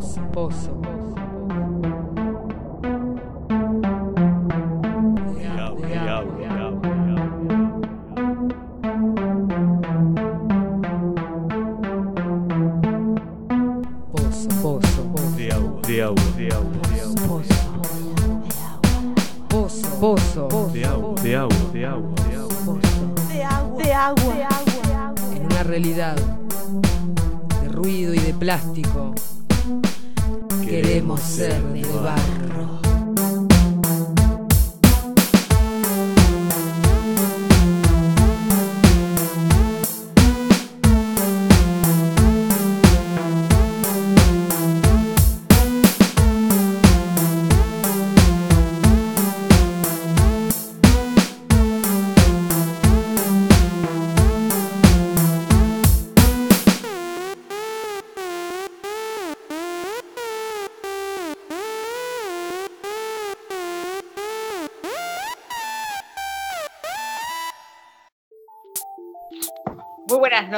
Pozo, pozo.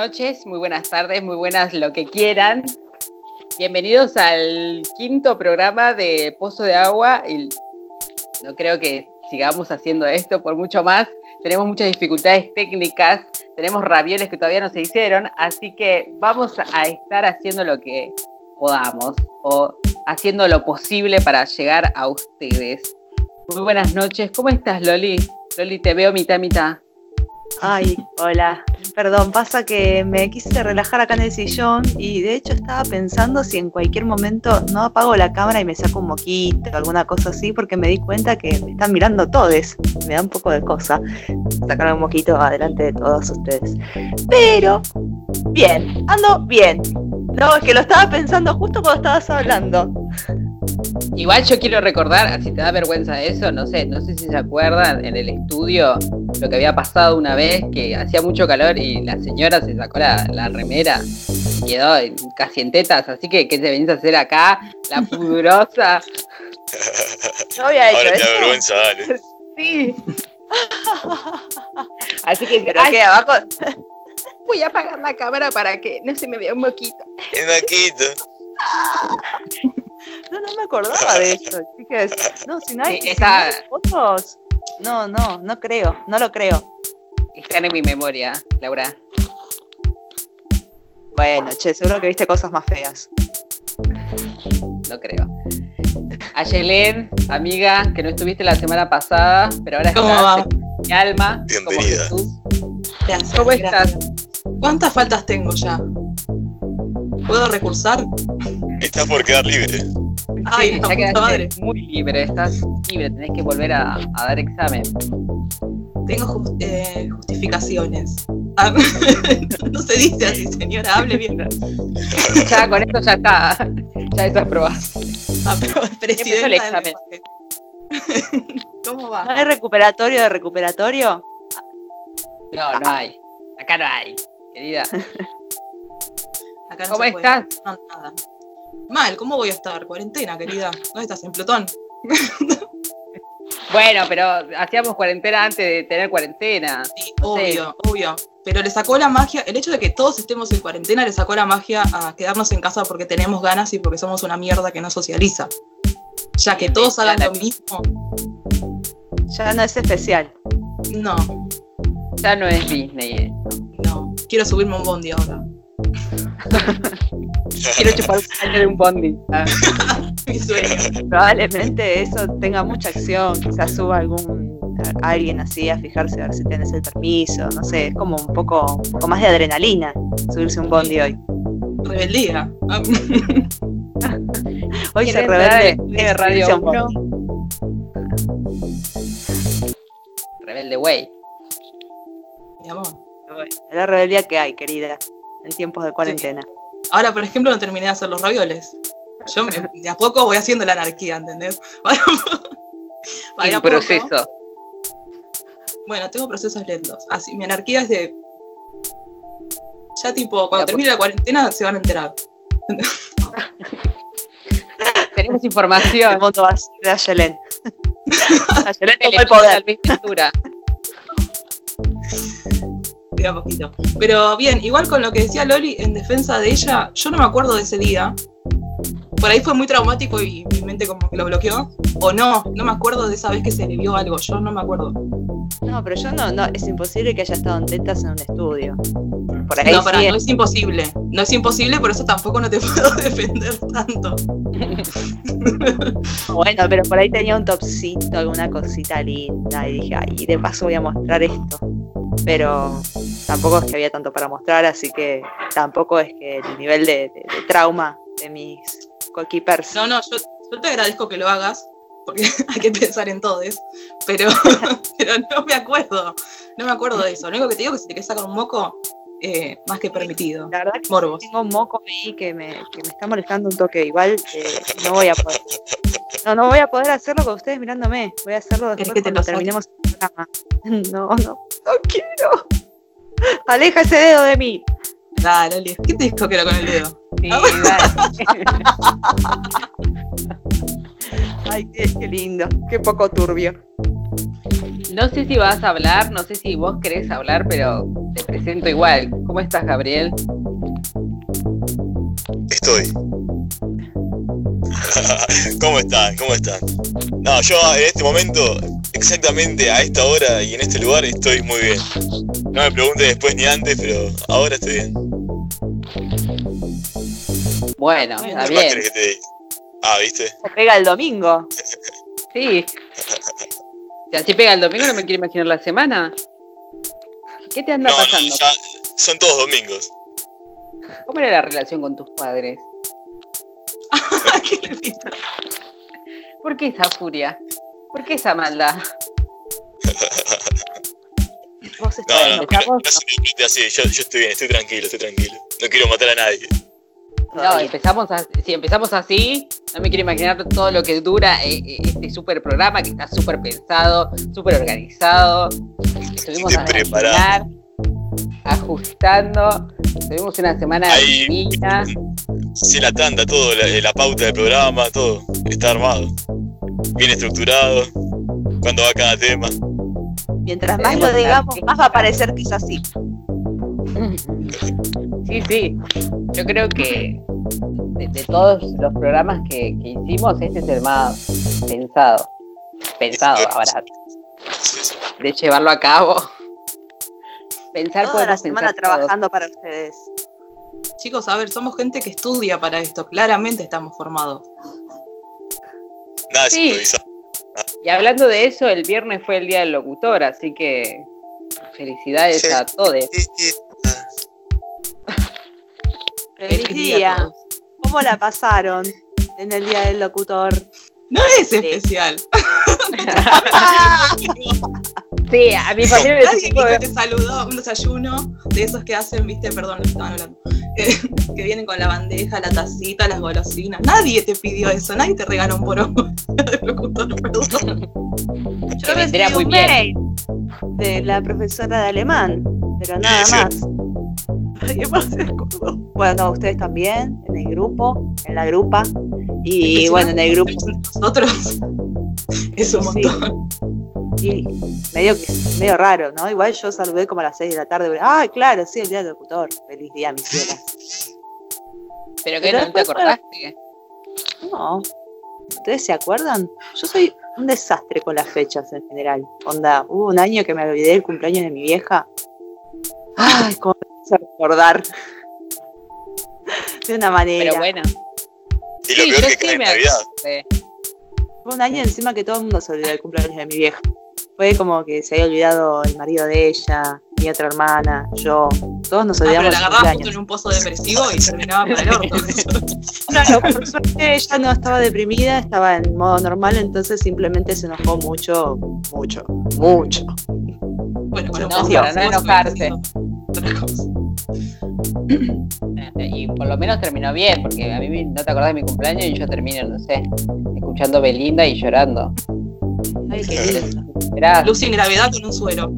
Noches, muy buenas tardes, muy buenas lo que quieran. Bienvenidos al quinto programa de Pozo de Agua. No creo que sigamos haciendo esto por mucho más. Tenemos muchas dificultades técnicas, tenemos ravioles que todavía no se hicieron, así que vamos a estar haciendo lo que podamos o haciendo lo posible para llegar a ustedes. Muy buenas noches, ¿cómo estás Loli? Loli, te veo mitad mitad. Ay, hola. Perdón, pasa que me quise relajar acá en el sillón y de hecho estaba pensando si en cualquier momento no apago la cámara y me saco un moquito o alguna cosa así porque me di cuenta que me están mirando todos. Me da un poco de cosa sacar un moquito adelante de todos ustedes. Pero, bien, ando bien. No, es que lo estaba pensando justo cuando estabas hablando. Igual yo quiero recordar, si te da vergüenza eso, no sé, no sé si se acuerdan en el estudio lo que había pasado una vez que hacía mucho calor y la señora se sacó la, la remera y quedó en- casi en tetas, así que ¿qué te venís a hacer acá? La pudrosa. No había hecho Ahora te da eso. vergüenza, dale. Sí. Así que ay, que abajo, voy a apagar la cámara para que no se me vea un moquito. En Maquito. No, no me acordaba de eso, chicas. No, si no hay, Sí, si no hay fotos. No, no, no creo, no lo creo. Están en mi memoria, Laura. Bueno, che, seguro que viste cosas más feas. No creo. Ayelen, amiga, que no estuviste la semana pasada, pero ahora ¿Cómo estás va? en mi alma. como Bienvenida. Jesús. Gracias, ¿Cómo gracias. estás? ¿Cuántas faltas tengo ya? ¿Puedo recursar? Estás por quedar libre. Ay, Sí, ya quedaste madre. muy libre, estás libre, tenés que volver a, a dar examen. Tengo eh, justificaciones. Ah, no se dice así, señora, hable bien. Ya con esto ya está, ya estás aprobado. Presidenta el del examen. ¿Cómo ¿No va? hay recuperatorio de recuperatorio? No, no hay, acá no hay, querida. Acá no ¿Cómo se puede. estás? No, nada. Mal, ¿cómo voy a estar? Cuarentena, querida. ¿Dónde estás? ¿En Plutón? Bueno, pero hacíamos cuarentena antes de tener cuarentena. Sí, No sé. obvio, obvio. Pero le sacó la magia, el hecho de que todos estemos en cuarentena le sacó la magia a quedarnos en casa porque tenemos ganas y porque somos una mierda que no socializa. Ya que todos hagan lo mismo, Ya no es especial. no, Ya no es Disney esto. no. Quiero subirme un bondi ahora. Quiero chupar un caño de un bondi. Ah, Mi sueño. Probablemente eso tenga mucha acción, quizás suba algún a- alguien así a fijarse a ver si tienes el permiso, no sé, es como un poco, un poco más de adrenalina subirse un bondi hoy. Rebeldía. Ah, Hoy ¿Quién se rebelde de Radio subirse a un 1? bondi. Rebelde Way. Mi amor. Es la rebeldía que hay, querida, en tiempos de cuarentena. Ahora, por ejemplo, no terminé de hacer los ravioles. Yo me- de a poco voy haciendo la anarquía, ¿entendés? Para de En a poco. proceso. Bueno, tengo procesos lentos. Así, mi anarquía es de. Ya tipo, cuando termine la cuarentena se van a enterar. Tenemos El información. mundo va a ser de Ayelen. Le el poder. Queda poquito. Pero bien, igual con lo que decía Loli en defensa de ella, yo no me acuerdo de ese día. Por ahí fue muy traumático y mi mente como que lo bloqueó. O no, no me acuerdo de esa vez que se le vio algo, yo no me acuerdo. No, pero yo no, no, es imposible que haya estado en tetas en un estudio. Por ahí No, para, sí no es imposible. No es imposible, por eso tampoco no te puedo defender tanto. Bueno, pero por ahí tenía un topcito, alguna cosita linda, y dije, ay, de paso voy a mostrar esto. Pero tampoco es que había tanto para mostrar, así que tampoco es que el nivel de, de- de trauma de mis No, no, yo, yo te agradezco que lo hagas, porque hay que pensar en todos, pero, pero no me acuerdo. No me acuerdo de eso. Lo único que te digo es que si te quieres sacar un moco, eh, más que permitido. La verdad que Morbos. tengo un moco ahí que me, que me está molestando un toque. Igual eh, no voy a poder. No, no voy a poder hacerlo con ustedes mirándome. Voy a hacerlo ¿Querés después que te cuando terminemos el programa. No, no, no quiero. Aleja ese dedo de mí. Dale, ¿qué te dijo que era con el dedo? Sí, dale. Ay, qué, qué lindo. Qué poco turbio. No sé si vas a hablar, no sé si vos querés hablar, pero te presento igual. ¿Cómo estás, Gabriel? Estoy. ¿Cómo están? ¿Cómo están? No, yo en este momento, exactamente a esta hora y en este lugar, estoy muy bien. No me pregunte después ni antes, pero ahora estoy bien. Bueno, está ¿Qué más bien. que te? Ah, ¿viste? Se pega el domingo. Sí. Si así pega el domingo, no me quiero imaginar la semana. ¿Qué te anda No, no, pasando? ya son todos domingos. ¿Cómo era la relación con tus padres? Qué. ¿Por qué esa furia? ¿Por qué esa maldad? Vos No, estás no, no, no, no interprete así. Yo, yo estoy bien, estoy tranquilo, estoy tranquilo. No quiero matar a nadie. No, empezamos a- si empezamos así, no me quiero imaginar todo lo que dura eh, eh, este super programa que está súper pensado, súper organizado. Estuvimos a ajustando. Tuvimos una semana Ahí, divina. sé la tanda, todo, la, la pauta del programa, todo. Está armado. Bien estructurado. Cuándo va cada tema. Mientras más lo digamos, más va a parecer que es así. Sí, sí. Yo creo que de, de todos los programas que, que hicimos, este es el más pensado. Pensado ahora, de llevarlo a cabo. Pensar Toda la semana pensar todos. trabajando para ustedes. Chicos, a ver, somos gente que estudia para esto. Claramente estamos formados. Nada es Sí. improvisado. Y hablando de eso, el viernes fue el día del locutor, así que felicidades Sí. a todos. Feliz Feliz día día. ¿Cómo la pasaron en el día del locutor? No es especial. Sí, a mi familia ni te saludó un desayuno de esos que hacen, viste, perdón, que estaban hablando. eh, que vienen con la bandeja, la tacita, las golosinas. Nadie te pidió eso, nadie te regaló un poro de locutor, perdón. Yo recibí muy un bien. mail de la profesora de alemán, pero nada Sí, más. Nadie más se acordó. Bueno, no, ustedes también, en el grupo, en la grupa. Y bueno, en el grupo, Nosotros es un Sí. montón. y medio medio raro, ¿no? Igual yo saludé como a las 6 de la tarde. Ah, claro, sí, el día del locutor. Feliz día, mis cielas. Pero que Pero no te acordaste. No. ¿Ustedes se acuerdan? Yo soy un desastre con las fechas en general. Onda, hubo un año que me olvidé del cumpleaños de mi vieja. Ay, cómo hace recordar. De una manera. Pero bueno. Y lo Sí, peor yo que sí me acordé. Fue un año encima que todo el mundo se olvidó del cumpleaños de mi vieja. Fue como que se había olvidado el marido de ella, mi otra hermana, yo. Todos nos Ah, pero olvidamos la agarraba justo en un pozo depresivo y terminaba para el orto. Claro, por suerte ella no estaba deprimida, estaba en modo normal, entonces simplemente se enojó mucho, mucho, mucho. Bueno, con No, para no enojarse. Otra cosa. Y por lo menos terminó bien, porque a mí no te acordás de mi cumpleaños y yo termino, no sé, escuchando Belinda y llorando. Ay, qué lindo. Lucy en gravedad con un suero.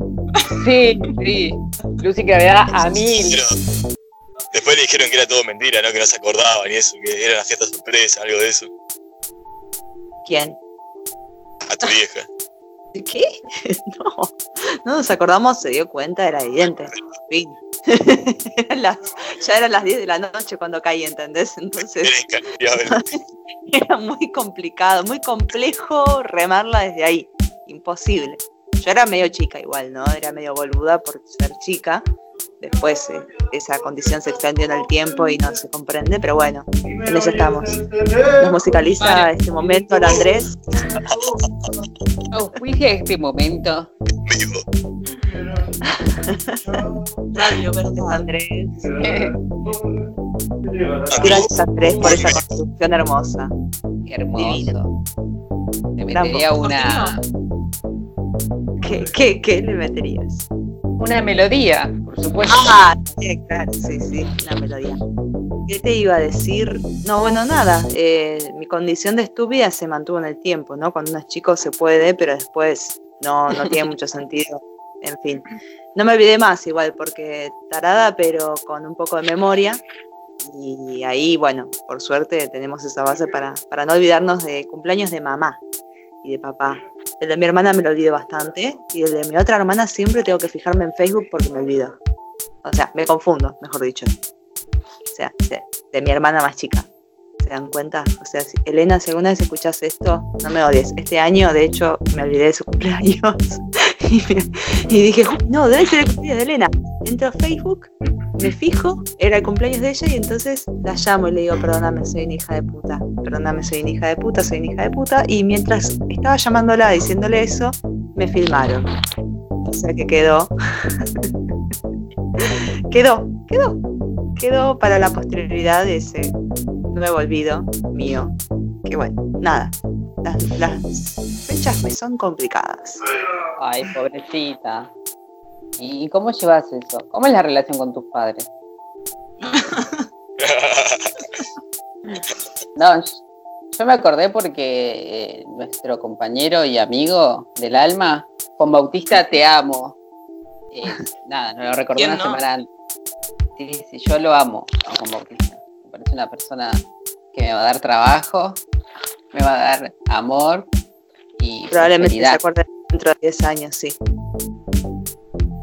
Sí, sí. Lucy Gravedad a mil. Pero después le dijeron que era todo mentira, ¿no? Que no se acordaban y eso, que era una fiesta sorpresa, algo de eso. ¿Quién? A tu vieja. ¿Qué? No, no nos acordamos, se dio cuenta, era evidente. Fin. Eran las- ya eran las 10 de la noche cuando caí, ¿entendés? Entonces Era muy complicado, muy complejo remarla desde ahí. Imposible. Yo era medio chica igual, ¿no? Era medio boluda por ser chica. Después eh, esa condición se extendió en el tiempo y no se comprende, pero bueno, en eso estamos. Nos musicaliza Vale. este momento el Andrés. Auspicia este momento. Vivo. Radio, verdad. Andrés. Gracias Andrés por esa construcción hermosa. Qué hermoso. Le metería una, ¿Qué, qué, qué le meterías? Una melodía, por supuesto. Ah, sí, claro, sí, sí, una melodía. ¿Qué te iba a decir? No, bueno, nada. eh, mi condición de estúpida se mantuvo en el tiempo, ¿no? Cuando uno es chico se puede, pero después no, no tiene mucho sentido. En fin, no me olvidé más igual, porque tarada, pero con un poco de memoria. Y ahí, bueno, por suerte tenemos esa base para, para no olvidarnos de cumpleaños de mamá y de papá. El de mi hermana me lo olvido bastante y el de mi otra hermana siempre tengo que fijarme en Facebook porque me olvido. O sea, me confundo, mejor dicho. O sea, de, mi hermana más chica. ¿Se dan cuenta? O sea, Elena, si alguna vez escuchas esto, no me odies. Este año, de hecho, me olvidé de su cumpleaños. y, dije, "Uy, no, debe ser el cumpleaños de Elena. Entro a Facebook, me fijo, era el cumpleaños de ella y entonces la llamo y le digo, perdóname, soy una hija de puta. Perdóname, soy una hija de puta, soy una hija de puta. Y mientras estaba llamándola diciéndole eso, me filmaron. O sea que quedó. quedó, quedó. Quedó para la posterioridad ese nuevo olvido mío. Que bueno, nada. Las, las fechas me son complicadas. Ay, pobrecita. ¿Y cómo llevas eso? ¿Cómo es la relación con tus padres? No, yo- me acordé porque eh, nuestro compañero y amigo del alma, Juan Bautista, te amo. Eh, nada, no lo recordé ¿Quién una no? semana antes. Sí, sí, yo lo amo a Juan Bautista. Me parece una persona que me va a dar trabajo, me va a dar amor y Probablemente se acuerden dentro de 10 años, sí.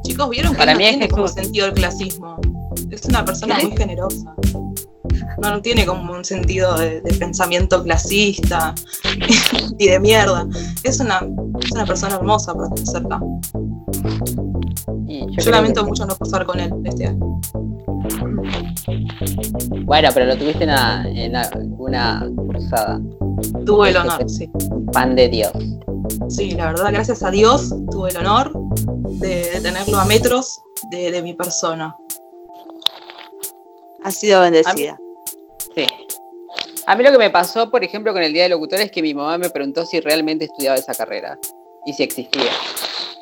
Chicos, vieron que Para no mí es tiene como sentido el clasismo. Es una persona ¿Qué? muy generosa. No, no tiene como un sentido de, de pensamiento clasista y de mierda. Es una, es una persona hermosa para estar cerca. Y yo lamento que- mucho no pasar con él este año. Bueno, pero lo tuviste en una, en una cursada. Tuve el honor, sí. Pan de Dios. Sí, la verdad, gracias a Dios tuve el honor de, de tenerlo a metros de, de mi persona. Ha sido bendecida. Sí. A mí lo que me pasó, por ejemplo, con el Día del Locutor es que mi mamá me preguntó si realmente estudiaba esa carrera y si existía.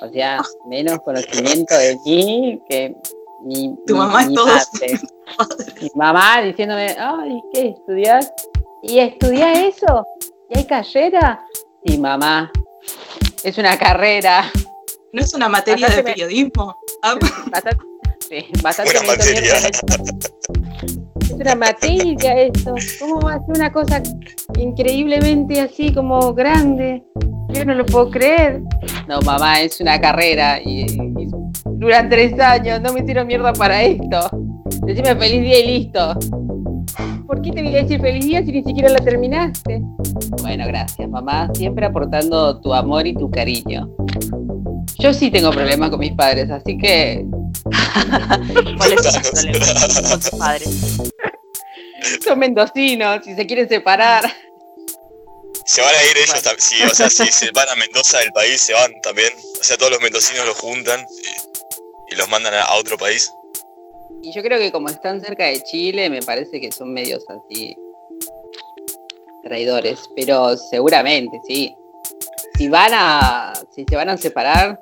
O sea, menos conocimiento de mí que mi, Tu mi- mamá es mi todo. madre. Mi mamá diciéndome, ay, ¿qué estudias? ¿Y estudias eso? ¿Y hay carrera? Sí, mamá. Es una carrera. ¿No es una materia de Bastante periodismo? Ah, Bastante, sí, bastante Una materia. Es una materia esto. ¿Cómo va a ser una cosa increíblemente así como grande? Yo no lo puedo creer. No, mamá, es una carrera y, y duran tres años. No me hicieron mierda para esto. Decime feliz día y listo. ¿Por qué te voy a decir feliz día si ni siquiera la terminaste? Bueno, gracias, mamá. Siempre aportando tu amor y tu cariño. Yo sí tengo problemas con mis padres, así que ¿Cuál es tu problema con tus padres? son mendocinos y se quieren separar. Se van a ir ellos también. Sí, o sea, si se van a Mendoza del país, se van también. O sea, todos los mendocinos los juntan y, y los mandan a, otro país. Y yo creo que como están cerca de Chile, me parece que son medios así traidores, pero seguramente, sí. Si van a, si se van a separar,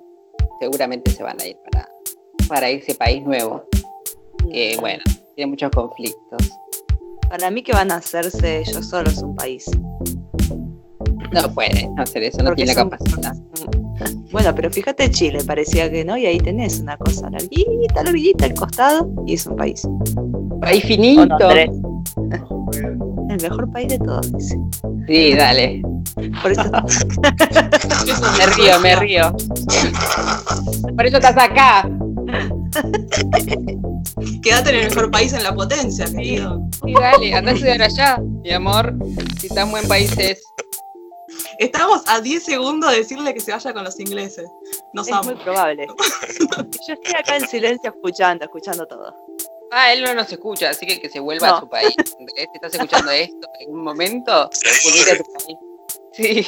seguramente se van a ir para, para ese país nuevo. Que bueno, tiene muchos conflictos. Para mí que van a hacerse ellos solos un país. No pueden hacer eso, no Porque tiene la son- capacidad. Bueno, pero fíjate Chile, parecía que no, y ahí tenés una cosa larguita, larguita al costado, y es un país. País ¿O finito. El mejor país de todos, dice. Sí, dale. Por eso Eso Me río, me río. Por eso estás acá. Quédate en el mejor país en la potencia, querido. Sí, dale, andá a estudiar allá, mi amor. Si tan buen país es. Estamos a 10 segundos de decirle que se vaya con los ingleses. Nos es amo. muy probable. Yo estoy acá en silencio escuchando, escuchando todo. Ah, él no nos escucha, así que que se vuelva No. a su país. Si estás escuchando esto en algún momento, volvete a tu país. Sí.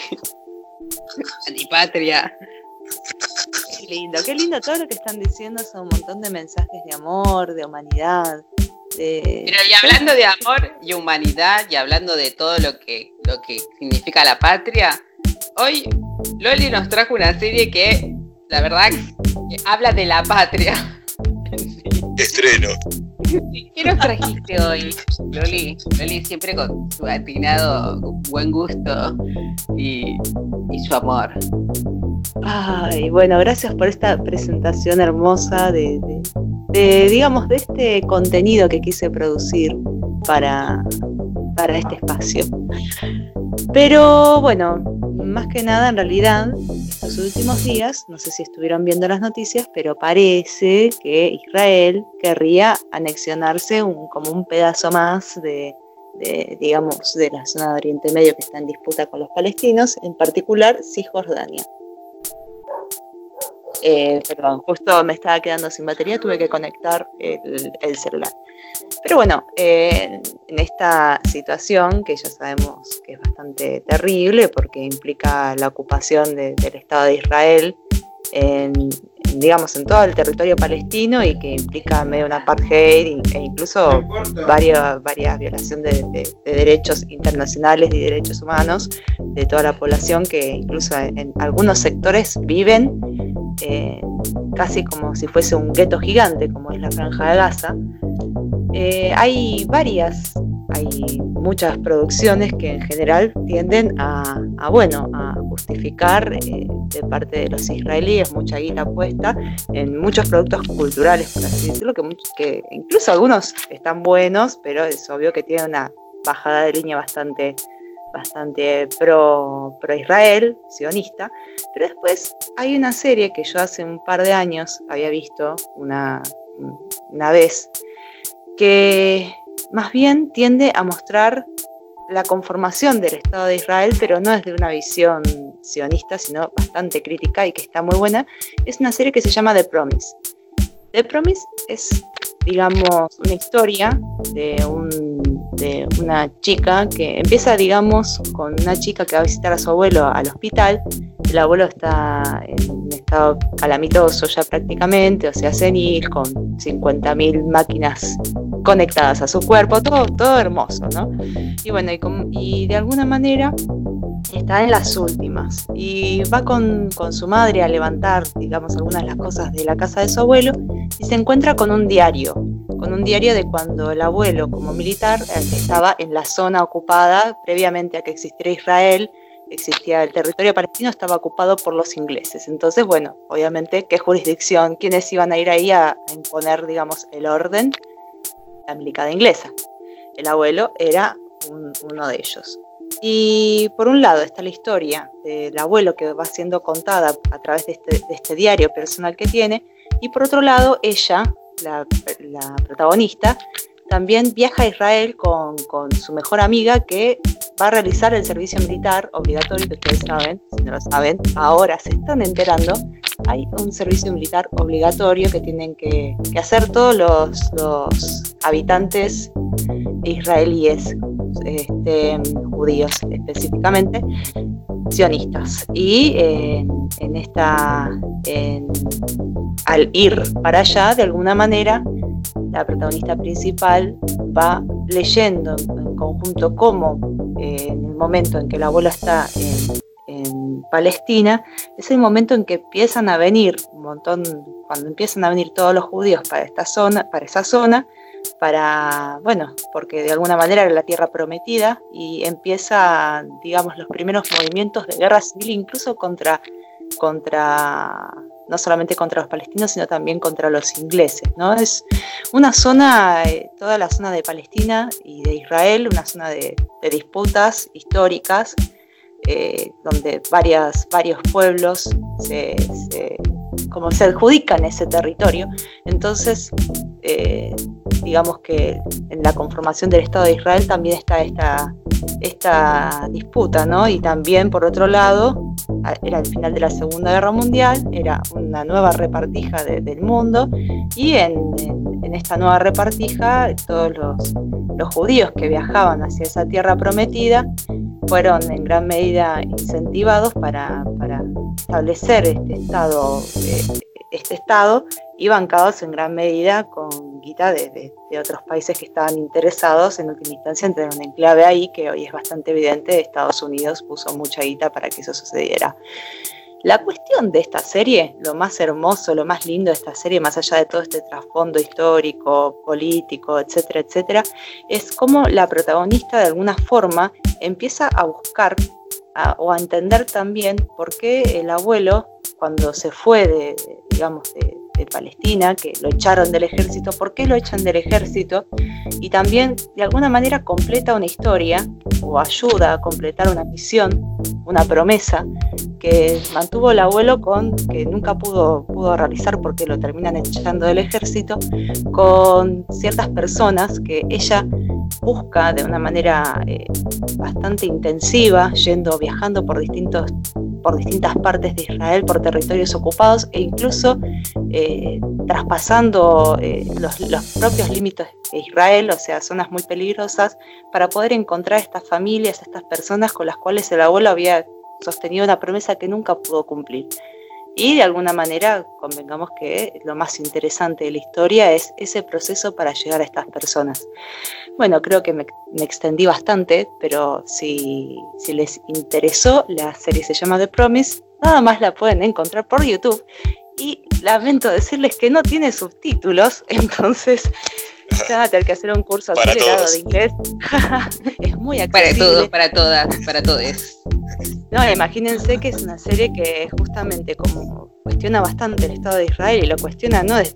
Antipatria. Qué lindo, qué lindo todo lo que están diciendo son un montón de mensajes de amor, de humanidad, de... Pero y hablando de amor y humanidad y hablando de todo lo que, lo que significa la patria, hoy Loli nos trajo una serie que, la verdad, que habla de la patria. Estreno. ¿Qué nos trajiste hoy, Loli? Loli siempre con su atinado buen gusto y, y su amor. Ay, bueno, gracias por esta presentación hermosa de, digamos, de este contenido que quise producir para, para este espacio. Pero bueno, más que nada, en realidad, estos últimos días, no sé si estuvieron viendo las noticias, pero parece que Israel querría anexionarse un, como un pedazo más de, digamos, de la zona de Oriente Medio que está en disputa con los palestinos, en particular Cisjordania. Eh, perdón, justo me estaba quedando sin batería, tuve que conectar el, el celular. Pero bueno, eh, en esta situación que ya sabemos que es bastante terrible porque implica la ocupación de- del Estado de Israel en, digamos, en todo el territorio palestino y que implica medio una apartheid e incluso varias, varias violaciones de, de- de derechos internacionales y derechos humanos de toda la población que incluso en, en algunos sectores viven eh, casi como si fuese un gueto gigante como es la franja de Gaza. Eh, hay varias, hay muchas producciones que en general tienden a, bueno, a justificar eh, de parte de los israelíes mucha guita puesta en muchos productos culturales, por así decirlo, que, incluso algunos están buenos, pero es obvio que tienen una bajada de línea bastante, bastante pro, pro Israel, sionista. Pero después hay una serie que yo hace un par de años había visto una, una vez, que más bien tiende a mostrar la conformación del Estado de Israel, pero no desde una visión sionista, sino bastante crítica y que está muy buena. Es una serie que se llama The Promise. The Promise es, digamos, una historia de, un, de una chica que empieza, digamos, con una chica que va a visitar a su abuelo al hospital. El abuelo está en estado calamitoso ya prácticamente, o sea, senil, con 50.000 máquinas conectadas a su cuerpo, todo, todo hermoso, ¿no? Y bueno, y de alguna manera está en las últimas y va con, con su madre a levantar, digamos, algunas de las cosas de la casa de su abuelo y se encuentra con un diario, con un diario de cuando el abuelo como militar eh, estaba en la zona ocupada previamente a que existiera Israel, existía el territorio palestino, estaba ocupado por los ingleses. Entonces, bueno, obviamente, ¿qué jurisdicción? ¿Quiénes iban a ir ahí a, a imponer, digamos, el orden? La milicada inglesa. El abuelo era un- uno de ellos. Y por un lado está la historia del abuelo que va siendo contada a través de este, este diario personal que tiene, y por otro lado ella, la, la protagonista, también viaja a Israel con, con su mejor amiga que va a realizar el servicio militar obligatorio, que ustedes saben, si no lo saben, ahora se están enterando, hay un servicio militar obligatorio que tienen que, hacer todos los, habitantes israelíes, este, judíos específicamente, sionistas. Y eh, en esta, en- al ir para allá, de alguna manera, la protagonista principal va leyendo en conjunto cómo eh, en el momento en que el abuelo está en, Palestina, es el momento en que empiezan a venir un montón, cuando empiezan a venir todos los judíos para esta zona, para esa zona, para, bueno, porque de alguna manera era la tierra prometida y empieza, digamos, los primeros movimientos de guerra civil, incluso contra, contra no solamente contra los palestinos, sino también contra los ingleses, ¿no? Es una zona, eh, toda la zona de Palestina y de Israel, una zona de, de disputas históricas eh, donde varias, varios pueblos se, como se adjudican ese territorio. Entonces, eh, digamos que en la conformación del Estado de Israel también está esta, esta disputa, ¿no? Y también, por otro lado, era el final de la Segunda Guerra Mundial, era una nueva repartija de, del mundo, y en, en, en, esta nueva repartija todos los, los judíos que viajaban hacia esa tierra prometida fueron en gran medida incentivados para, para establecer este estado, eh, este estado y bancados en gran medida con guita de, de, de, otros países que estaban interesados en última instancia en tener un enclave ahí, que hoy es bastante evidente, Estados Unidos puso mucha guita para que eso sucediera. La cuestión de esta serie, lo más hermoso, lo más lindo de esta serie, más allá de todo este trasfondo histórico, político, etcétera, etcétera, es cómo la protagonista de alguna forma empieza a buscar o a entender también por qué el abuelo, cuando se fue de, digamos, de Palestina, que lo echaron del ejército, por qué lo echan del ejército, y también de alguna manera completa una historia o ayuda a completar una misión, una promesa que mantuvo el abuelo con, que nunca pudo, pudo realizar porque lo terminan echando del ejército, con ciertas personas que ella busca de una manera eh, bastante intensiva, yendo, viajando por distintos por distintas partes de Israel, por territorios ocupados e incluso eh, traspasando eh, los, los, propios límites de Israel, o sea, zonas muy peligrosas, para poder encontrar estas familias, estas personas con las cuales el abuelo había sostenido una promesa que nunca pudo cumplir. Y de alguna manera, convengamos que lo más interesante de la historia es ese proceso para llegar a estas personas. Bueno, creo que me, me extendí bastante, pero si, si, les interesó, la serie se llama The Promise, nada más la pueden encontrar por YouTube. Y lamento decirles que no tiene subtítulos, entonces van a tener que hacer un curso para acelerado de inglés. es muy Para accesible. todos, para todas, para todos. No, imagínense que es una serie que justamente como cuestiona bastante el Estado de Israel y lo cuestiona no, de,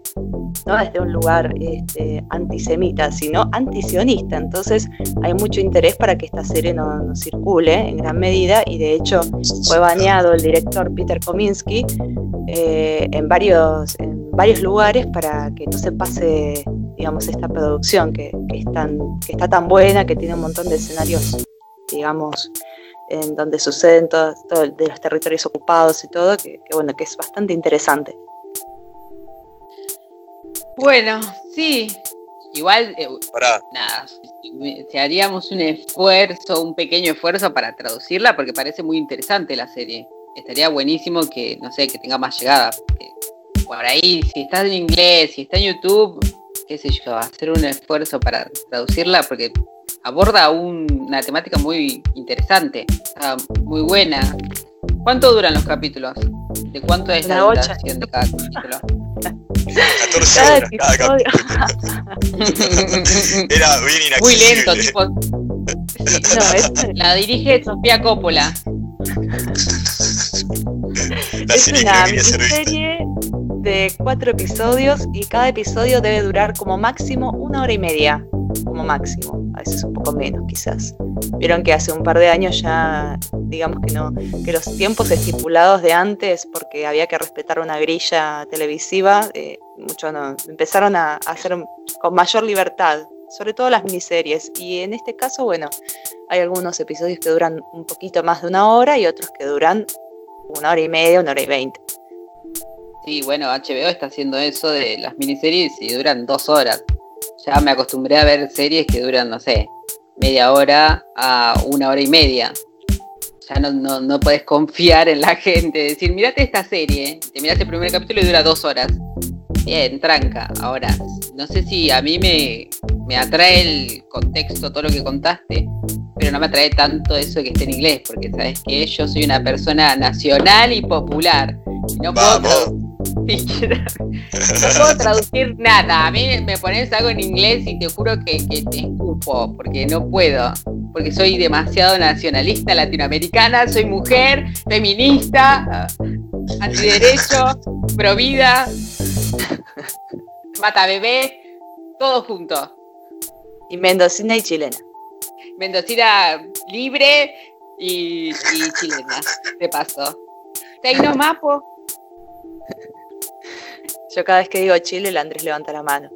no desde un lugar este, antisemita, sino antisionista. Entonces hay mucho interés para que esta serie no, circule en gran medida y de hecho fue baneado el director Peter Kominsky eh, en, varios, en varios lugares para que no se pase digamos esta producción que, es tan, que está tan buena, que tiene un montón de escenarios digamos en donde suceden todos todo de los territorios ocupados y todo, que, que, bueno, que es bastante interesante. Bueno, sí, igual, eh, nada, si haríamos un esfuerzo, un pequeño esfuerzo para traducirla, porque parece muy interesante la serie. Estaría buenísimo que, no sé, que tenga más llegada. Por ahí, si está en inglés, si está en YouTube, qué sé yo, hacer un esfuerzo para traducirla, porque aborda un, una temática muy interesante, muy buena. ¿Cuánto duran los capítulos? ¿De cuánto es la, la duración de cada capítulo? 14 cada horas cada capítulo. Era bien inaccesible. Muy lento, tipo. No, es, la dirige Sofía Coppola. La es una miniserie de cuatro episodios y cada episodio debe durar como máximo una hora y media como máximo, a veces un poco menos quizás. Vieron que hace un par de años ya, digamos que no, que los tiempos estipulados de antes, porque había que respetar una grilla televisiva, eh, mucho no, empezaron a hacer con mayor libertad, sobre todo las miniseries. Y en este caso, bueno, hay algunos episodios que duran un poquito más de una hora y otros que duran una hora y media, una hora y veinte. Sí, bueno, HBO está haciendo eso de las miniseries y duran dos horas ya me acostumbré a ver series que duran, no sé, media hora a una hora y media. Ya no, no, no puedes confiar en la gente, decir, mirate esta serie, te miras el primer capítulo y dura dos horas. Bien, tranca. Ahora, no sé si a mí me, me atrae el contexto, todo lo que contaste, pero no me atrae tanto eso de que esté en inglés, porque sabes que yo soy una persona nacional y popular. Y no puedo no puedo traducir nada. A mí me pones algo en inglés y te juro que, que, te escupo, porque no puedo. Porque soy demasiado nacionalista latinoamericana, soy mujer, feminista, antiderecho, provida, mata bebé, todo junto. Y mendocina y chilena. Mendocina libre, y, y chilena, de paso. Teino Mapo. Yo cada vez que digo Chile, el Andrés levanta la mano.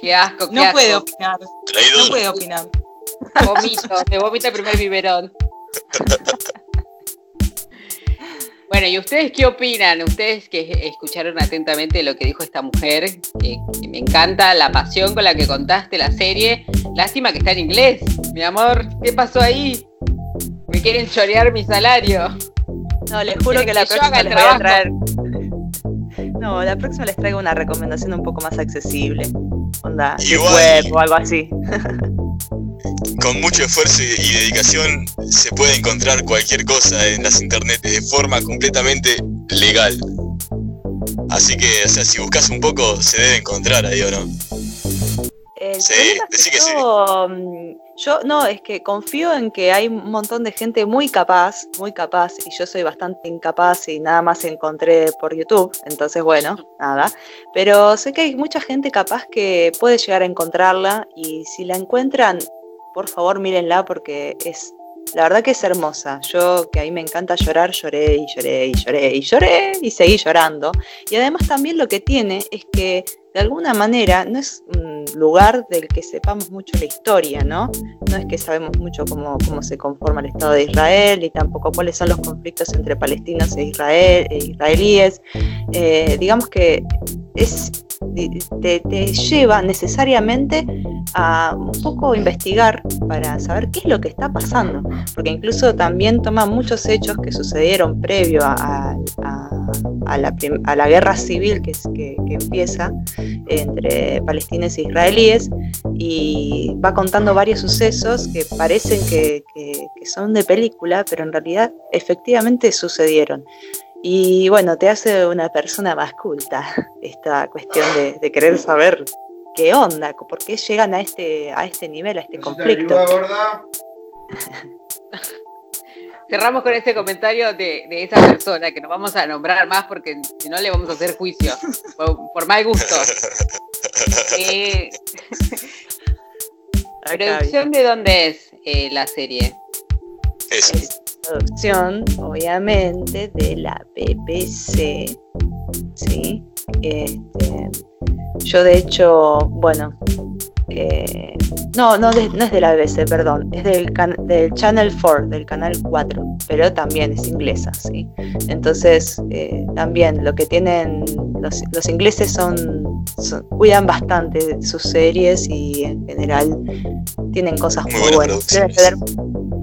Qué asco, qué No asco. puede opinar. No puede opinar. Vomito, te vomita el primer biberón. Bueno, ¿y ustedes qué opinan? Ustedes que escucharon atentamente lo que dijo esta mujer, que, que me encanta la pasión con la que contaste la serie. Lástima que está en inglés. Mi amor, ¿qué pasó ahí? Me quieren chorear mi salario. No, les juro que la Que próxima les voy a trabajo. traer. No, la próxima les traigo una recomendación un poco más accesible. Onda, Igual. web o algo así. Con mucho esfuerzo y, dedicación se puede encontrar cualquier cosa en las internet de forma completamente legal. Así que, o sea, si buscas un poco, se debe encontrar ahí o no. El Sí, decí que sí. yo, mm, yo, no, es que confío en que hay un montón de gente muy capaz, muy capaz, y yo soy bastante incapaz y nada más encontré por YouTube, entonces bueno, nada. Pero sé que hay mucha gente capaz que puede llegar a encontrarla y si la encuentran, por favor mírenla porque es, la verdad que es hermosa. Yo, que a mí me encanta llorar, lloré y lloré y lloré y lloré y seguí llorando. Y además también lo que tiene es que de alguna manera no es un lugar del que sepamos mucho la historia, ¿no? No es que sabemos mucho cómo, cómo se conforma el Estado de Israel y tampoco cuáles son los conflictos entre palestinos e, Israel, e israelíes. Eh, digamos que es, te, te lleva necesariamente a un poco investigar para saber qué es lo que está pasando, porque incluso también toma muchos hechos que sucedieron previo a, a- la, a la guerra civil que- que empieza entre palestinos e israelíes y va contando varios sucesos que parecen que, que- que son de película, pero en realidad efectivamente sucedieron. Y bueno, te hace una persona más culta esta cuestión de, de querer saber qué onda, por qué llegan a este, a este nivel, a este conflicto. Cerramos con este comentario de, de esa persona que no vamos a nombrar más porque si no le vamos a hacer juicio por, por mal gusto. Eh, ¿Producción de dónde es eh, la serie? Eso. es producción, obviamente, de la BBC. ¿sí? Este, yo, de hecho, bueno, eh, no, no, de- no es de la BBC, perdón, es del, can- del Channel 4, del canal 4, pero también es inglesa, ¿sí? Entonces, eh, también lo que tienen los, los ingleses son, son- cuidan bastante sus series y en general tienen cosas Muy muy, buenas. Deben tener,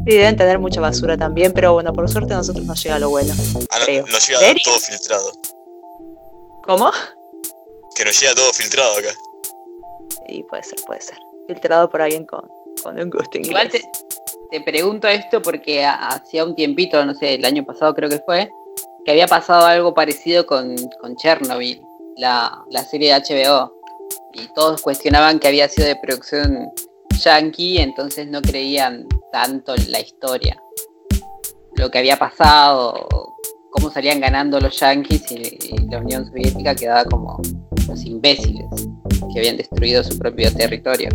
sí, deben tener mucha basura también, pero bueno, por suerte a nosotros nos llega lo bueno. Ah, no, creo. nos llega todo filtrado. ¿Cómo? Que nos llega todo filtrado acá. Y puede ser, puede ser. Filtrado por alguien con, con un gusto inglés. Igual te, te pregunto esto porque ha- hacía un tiempito, no sé, el año pasado creo que fue, que había pasado algo parecido con, con Chernobyl, la, la serie de HBO. Y todos cuestionaban que había sido de producción yankee, entonces no creían tanto en la historia. Lo que había pasado, cómo salían ganando los yankees y, y la Unión Soviética quedaba como los imbéciles que habían destruido su propio territorio.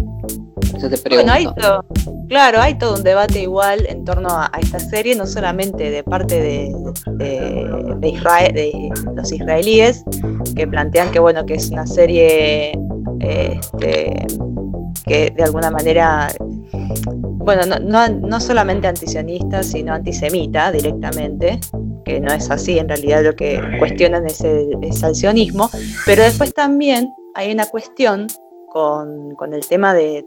Eso te pregunto. Bueno, hay todo, claro, hay todo un debate igual en torno a, a esta serie, no solamente de parte de, de, de Israel, de los israelíes, que plantean que bueno, que es una serie este, que de alguna manera, bueno, no, no, no solamente antisionista, sino antisemita directamente, que no es así, en realidad lo que cuestionan es el, es pero después también hay una cuestión con, con el tema de,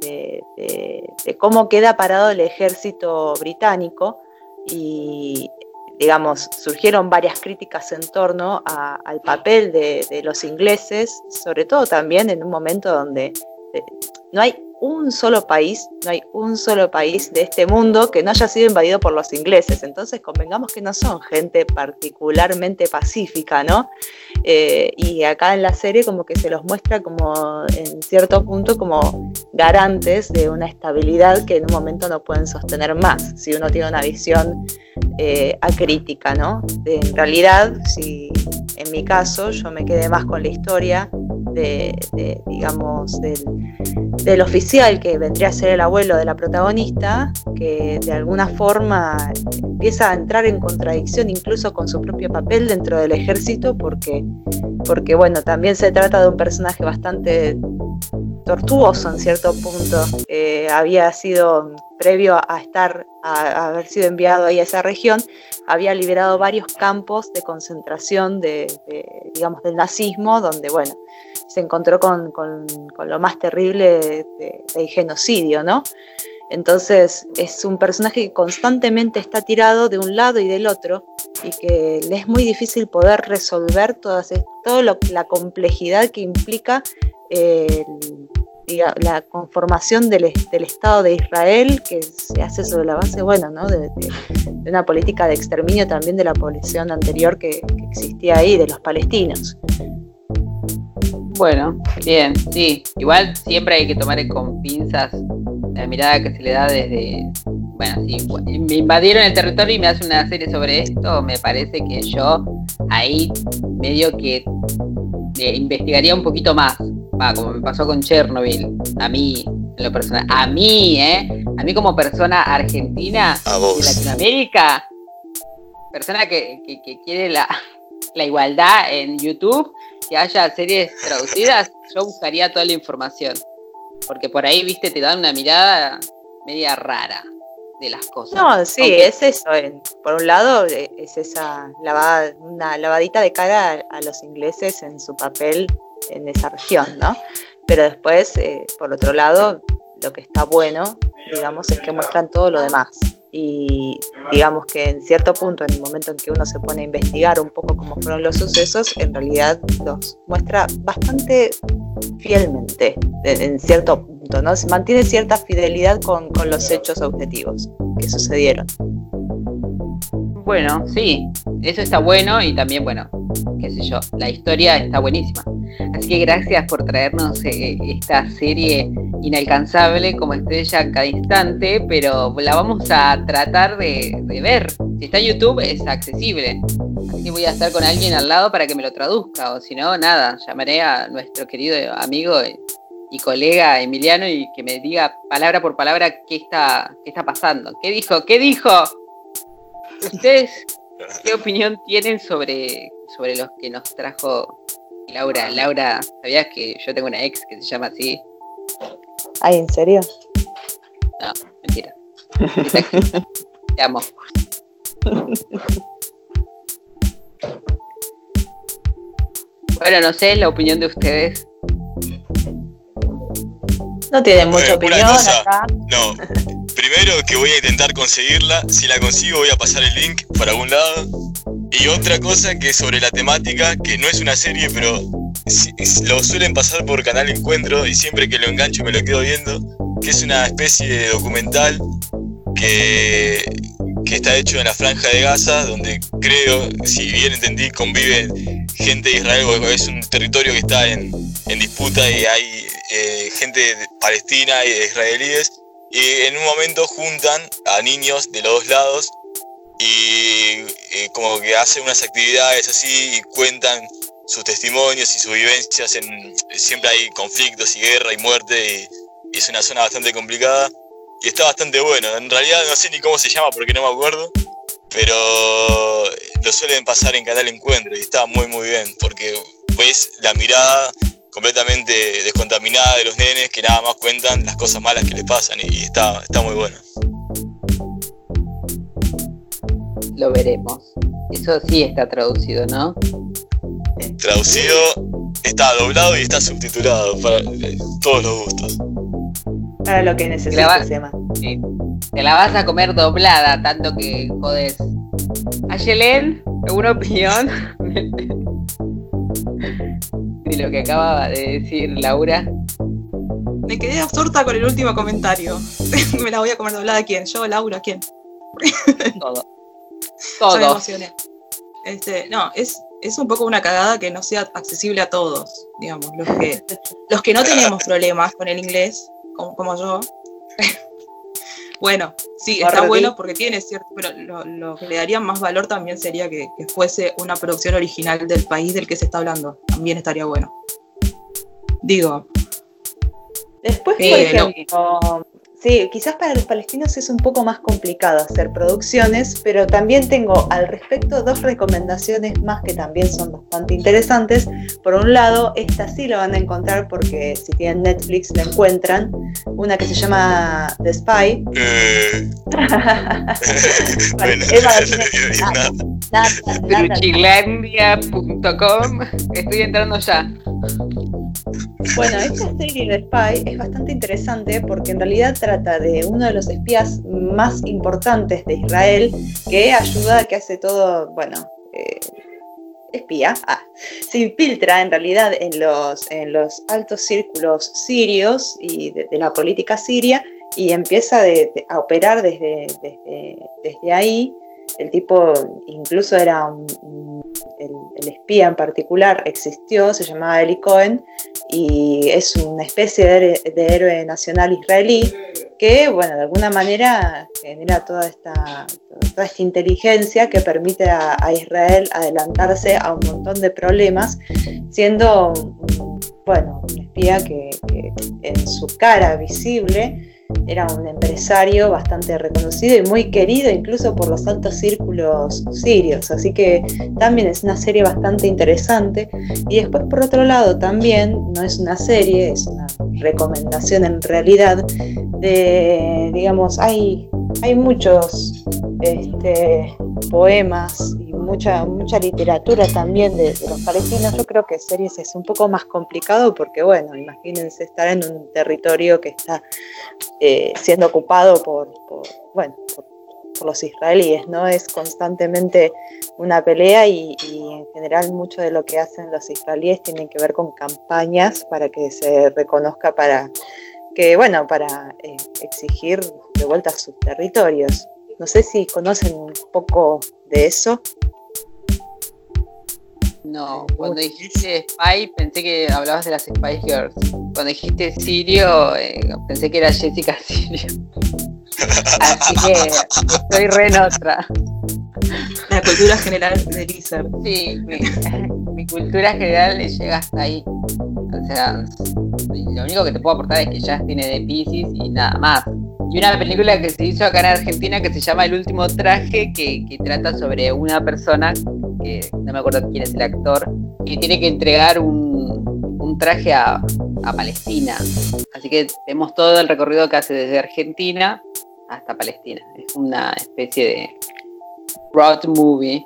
de- cómo queda parado el ejército británico y, digamos, surgieron varias críticas en torno al papel de los ingleses, sobre todo también en un momento donde eh, no hay un solo país, no hay un solo país de este mundo que no haya sido invadido por los ingleses. Entonces, convengamos que no son gente particularmente pacífica, ¿no? Eh, y acá en la serie como que se los muestra como en cierto punto como garantes de una estabilidad que en un momento no pueden sostener más, si uno tiene una visión eh, acrítica, ¿no? En realidad, si en mi caso, yo me quedé más con la historia digamos, del, del oficial que vendría a ser el abuelo de la protagonista, que de alguna forma empieza a entrar en contradicción incluso con su propio papel dentro del ejército, porque, porque bueno, también se trata de un personaje bastante tortuoso en cierto punto. Eh, había sido, previo a estar, haber sido enviado ahí a esa región, había liberado varios campos de concentración de, digamos, del nazismo, donde, bueno, se encontró con, con, lo más terrible del genocidio, ¿no? Entonces es un personaje que constantemente está tirado de un lado y del otro y que le es muy difícil poder resolver todas, toda lo, la complejidad que implica eh, la conformación del, Estado de Israel que se hace sobre la base, bueno, ¿no? de, una política de exterminio también de la población anterior que, que existía ahí, de los palestinos. Bueno, bien, sí. Igual siempre hay que tomar con pinzas la mirada que se le da desde. Bueno, si me invadieron el territorio y me hace una serie sobre esto, me parece que yo ahí medio que eh, investigaría un poquito más. Ah, como me pasó con Chernobyl. A mí, en lo personal. A mí, ¿eh? A mí como persona argentina de Latinoamérica, persona que, que, que quiere la, la igualdad en YouTube, que haya series traducidas, yo buscaría toda la información. Porque por ahí, viste, te dan una mirada media rara de las cosas. No, sí, Aunque... es eso. Por un lado, es esa lavada, una lavadita de cara a, los ingleses en su papel en esa región, ¿no? Pero después, eh, por otro lado, lo que está bueno, digamos, es que muestran todo lo demás y digamos que en cierto punto, en el momento en que uno se pone a investigar un poco cómo fueron los sucesos, en realidad los muestra bastante fielmente, en cierto ¿no? Se mantiene cierta fidelidad con, con los hechos objetivos que sucedieron. Bueno, sí, eso está bueno y también, bueno, qué sé yo, la historia está buenísima. Así que gracias por traernos eh, esta serie inalcanzable como estrella cada instante, pero la vamos a tratar de, de, ver. Si está en YouTube es accesible. Así que voy a estar con alguien al lado para que me lo traduzca, o si no, nada, llamaré a nuestro querido amigo y colega Emiliano y que me diga palabra por palabra qué está, qué está pasando. ¿Qué dijo? ¿Qué dijo? ¿Ustedes qué opinión tienen sobre, sobre los que nos trajo Laura? Laura, ¿sabías que yo tengo una ex que se llama así? Ay, ¿en serio? No, mentira. Te amo. Bueno, no sé, la opinión de ustedes. No tienen mucha opinión acá. No. Primero que voy a intentar conseguirla. Si la consigo voy a pasar el link para algún lado. Y otra cosa que sobre la temática, que no es una serie, pero lo suelen pasar por Canal Encuentro y siempre que lo engancho me lo quedo viendo, que es una especie de documental que, está hecho en la franja de Gaza, donde creo, si bien entendí, conviven gente de Israel, es un territorio que está en, en disputa y hay eh, gente palestina y israelíes, y en un momento juntan a niños de los dos lados y como que hacen unas actividades así y cuentan sus testimonios y sus vivencias. En, siempre hay conflictos y guerra y muerte y, y, es una zona bastante complicada y está bastante bueno. En realidad no sé ni cómo se llama porque no me acuerdo, pero lo suelen pasar en Canal Encuentro y está muy muy bien porque ves la mirada completamente descontaminada de los nenes que nada más cuentan las cosas malas que les pasan y, está, está muy bueno. Lo veremos. Eso sí está traducido, ¿no? Traducido, está doblado y está subtitulado para todos los gustos. Para lo que necesites, va, sí. Te la vas a comer doblada, tanto que jodes. Ayelen, ¿alguna opinión? de lo que acaba de decir Laura. Me quedé absorta con el último comentario. Me la voy a comer doblada. ¿Quién? ¿Yo, Laura? ¿Quién? Todo. Todo. emocioné. Este, no, es, es un poco una cagada que no sea accesible a todos, digamos. Los que, los que no tenemos problemas con el inglés, como, como yo, Bueno, sí, está bueno porque tiene cierto, pero lo, lo que le daría más valor también sería que, que fuese una producción original del país del que se está hablando. También estaría bueno. Digo, Después, por ejemplo, sí, quizás para los palestinos es un poco más complicado hacer producciones, pero también tengo al respecto dos recomendaciones más que también son bastante interesantes. Por un lado, esta sí la van a encontrar porque si tienen Netflix la encuentran. Una que se llama The Spy. Eh, bueno, Eva, nada. nada, nada, Truchilandia.com. Estoy entrando ya. Bueno, esta serie de Spy es bastante interesante porque en realidad trata de uno de los espías más importantes de Israel que ayuda, que hace todo, bueno, eh, espía, ah, se infiltra en realidad en los, en los altos círculos sirios y de, de la política siria y empieza de- de- a operar desde, desde, desde ahí. El tipo incluso era un- un- el, el espía en particular existió, se llamaba Eli Cohen y es una especie de, de héroe nacional israelí que, bueno, de alguna manera genera toda esta, toda esta inteligencia que permite a, Israel adelantarse a un montón de problemas, siendo, bueno, un espía que en su cara visible era un empresario bastante reconocido y muy querido incluso por los altos círculos sirios, así que también es una serie bastante interesante. Y después, por otro lado, también no es una serie, es una recomendación en realidad de, digamos, hay, hay muchos este, poemas y mucha, mucha literatura también de, los palestinos. Yo creo que series es un poco más complicado porque, bueno, imagínense estar en un territorio que está eh, siendo ocupado por, bueno, por, los israelíes, ¿no? Es constantemente una pelea y, en general mucho de lo que hacen los israelíes tiene que ver con campañas para que se reconozca para que bueno para eh, exigir de vuelta sus territorios. No sé si conocen un poco de eso. No, cuando dijiste Spy pensé que hablabas de las Spy Girls. Cuando dijiste Sirio, eh, pensé que era Jessica Sirio. Así que estoy re en otra. la cultura general de Lizard. Sí, mi, mi cultura general le llega hasta ahí. O sea, lo único que te puedo aportar es que ya tiene de Pisces y nada más. Y una película que se hizo acá en Argentina que se llama El último traje, que, que trata sobre una persona, que no me acuerdo quién es el actor, que tiene que entregar un, un traje a, Palestina. Así que vemos todo el recorrido que hace desde Argentina hasta Palestina. Es una especie de road movie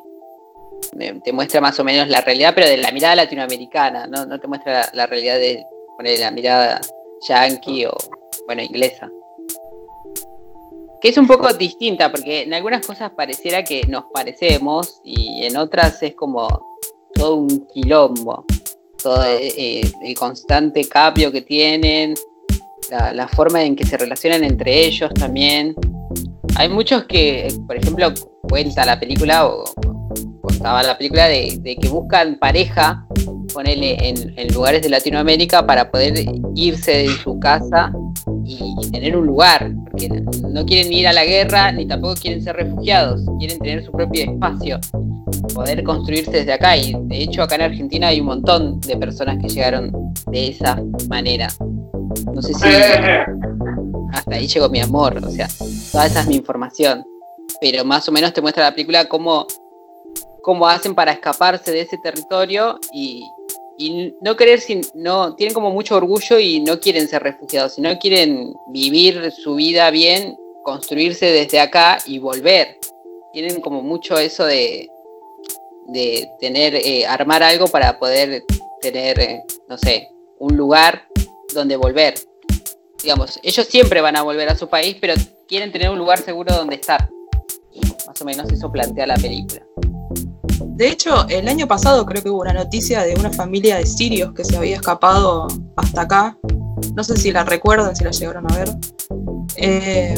te muestra más o menos la realidad, pero de la mirada latinoamericana, no, no te muestra la, realidad de la mirada yankee o, bueno, inglesa. Que es un poco distinta, porque en algunas cosas pareciera que nos parecemos y en otras es como todo un quilombo. Todo eh, eh, el constante cambio que tienen, la, la forma en que se relacionan entre ellos también. Hay muchos que, por ejemplo, cuenta la película o contaba la película de, de que buscan pareja, ponele en, en lugares de Latinoamérica para poder irse de su casa y, y tener un lugar, porque no quieren ir a la guerra ni tampoco quieren ser refugiados, quieren tener su propio espacio, poder construirse desde acá y de hecho acá en Argentina hay un montón de personas que llegaron de esa manera. No sé si hasta ahí llegó mi amor, o sea, toda esa es mi información. Pero más o menos te muestra la película cómo, cómo hacen para escaparse de ese territorio y, y no querer, sin, no, tienen como mucho orgullo y no quieren ser refugiados, sino quieren vivir su vida bien, construirse desde acá y volver. Tienen como mucho eso de, de tener, eh, armar algo para poder tener, eh, no sé, un lugar donde volver. Digamos, ellos siempre van a volver a su país, pero quieren tener un lugar seguro donde estar. Más o menos eso plantea la película. De hecho, el año pasado creo que hubo una noticia de una familia de sirios que se había escapado hasta acá. No sé si la recuerdan, si la llegaron a ver. Eh,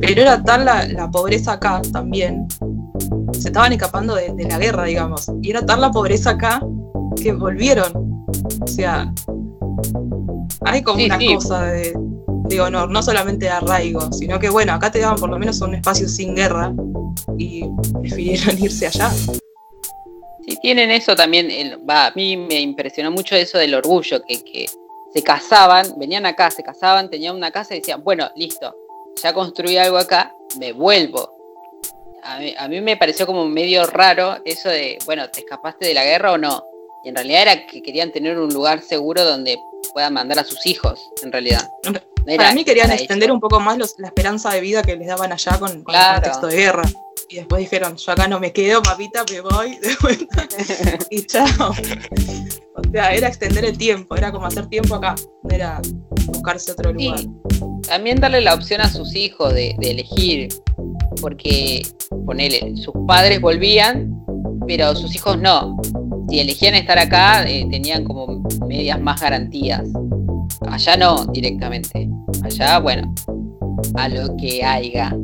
pero era tal la, la pobreza acá también. Se estaban escapando de, de la guerra, digamos. Y era tal la pobreza acá que volvieron. O sea, hay como Sí, una sí. cosa de, de honor, no solamente de arraigo, sino que bueno, acá te daban por lo menos un espacio sin guerra y prefirieron irse allá. Sí, tienen eso también, el- va, a mí me impresionó mucho eso del orgullo, que, que se casaban, venían acá, se casaban, tenían una casa y decían, bueno, listo, ya construí algo acá, me vuelvo. A mí, a mí me pareció como medio raro eso de, bueno, ¿te escapaste de la guerra o no? Y en realidad era que querían tener un lugar seguro donde puedan mandar a sus hijos, en realidad. No era Para mí querían extender un poco más los- la esperanza de vida que les daban allá con, con Claro. el contexto de guerra. Y después dijeron, yo acá no me quedo, papita, me voy de vuelta. y chao. O sea, era extender el tiempo, era como hacer tiempo acá, era buscarse otro Sí. lugar. También darle la opción a sus hijos de, de elegir, porque ponele, sus padres volvían, pero sus hijos no. Si elegían estar acá, eh, tenían como medias más garantías. Allá no, directamente. Allá, bueno, a lo que haya.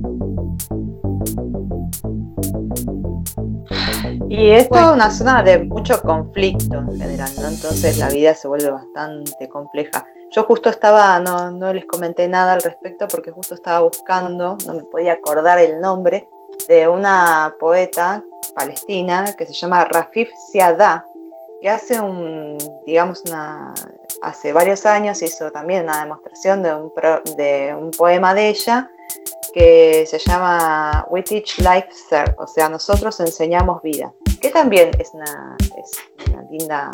Y esto es una zona de mucho conflicto en general, ¿no? Entonces la vida se vuelve bastante compleja. Yo justo estaba, no, no les comenté nada al respecto porque justo estaba buscando, no me podía acordar el nombre, de una poeta palestina que se llama Rafif Siada, que hace un, digamos, una, hace varios años hizo también una demostración de un, pro- de un poema de ella que se llama We Teach Life Sir, o sea, nosotros enseñamos vida, que también es una, es una linda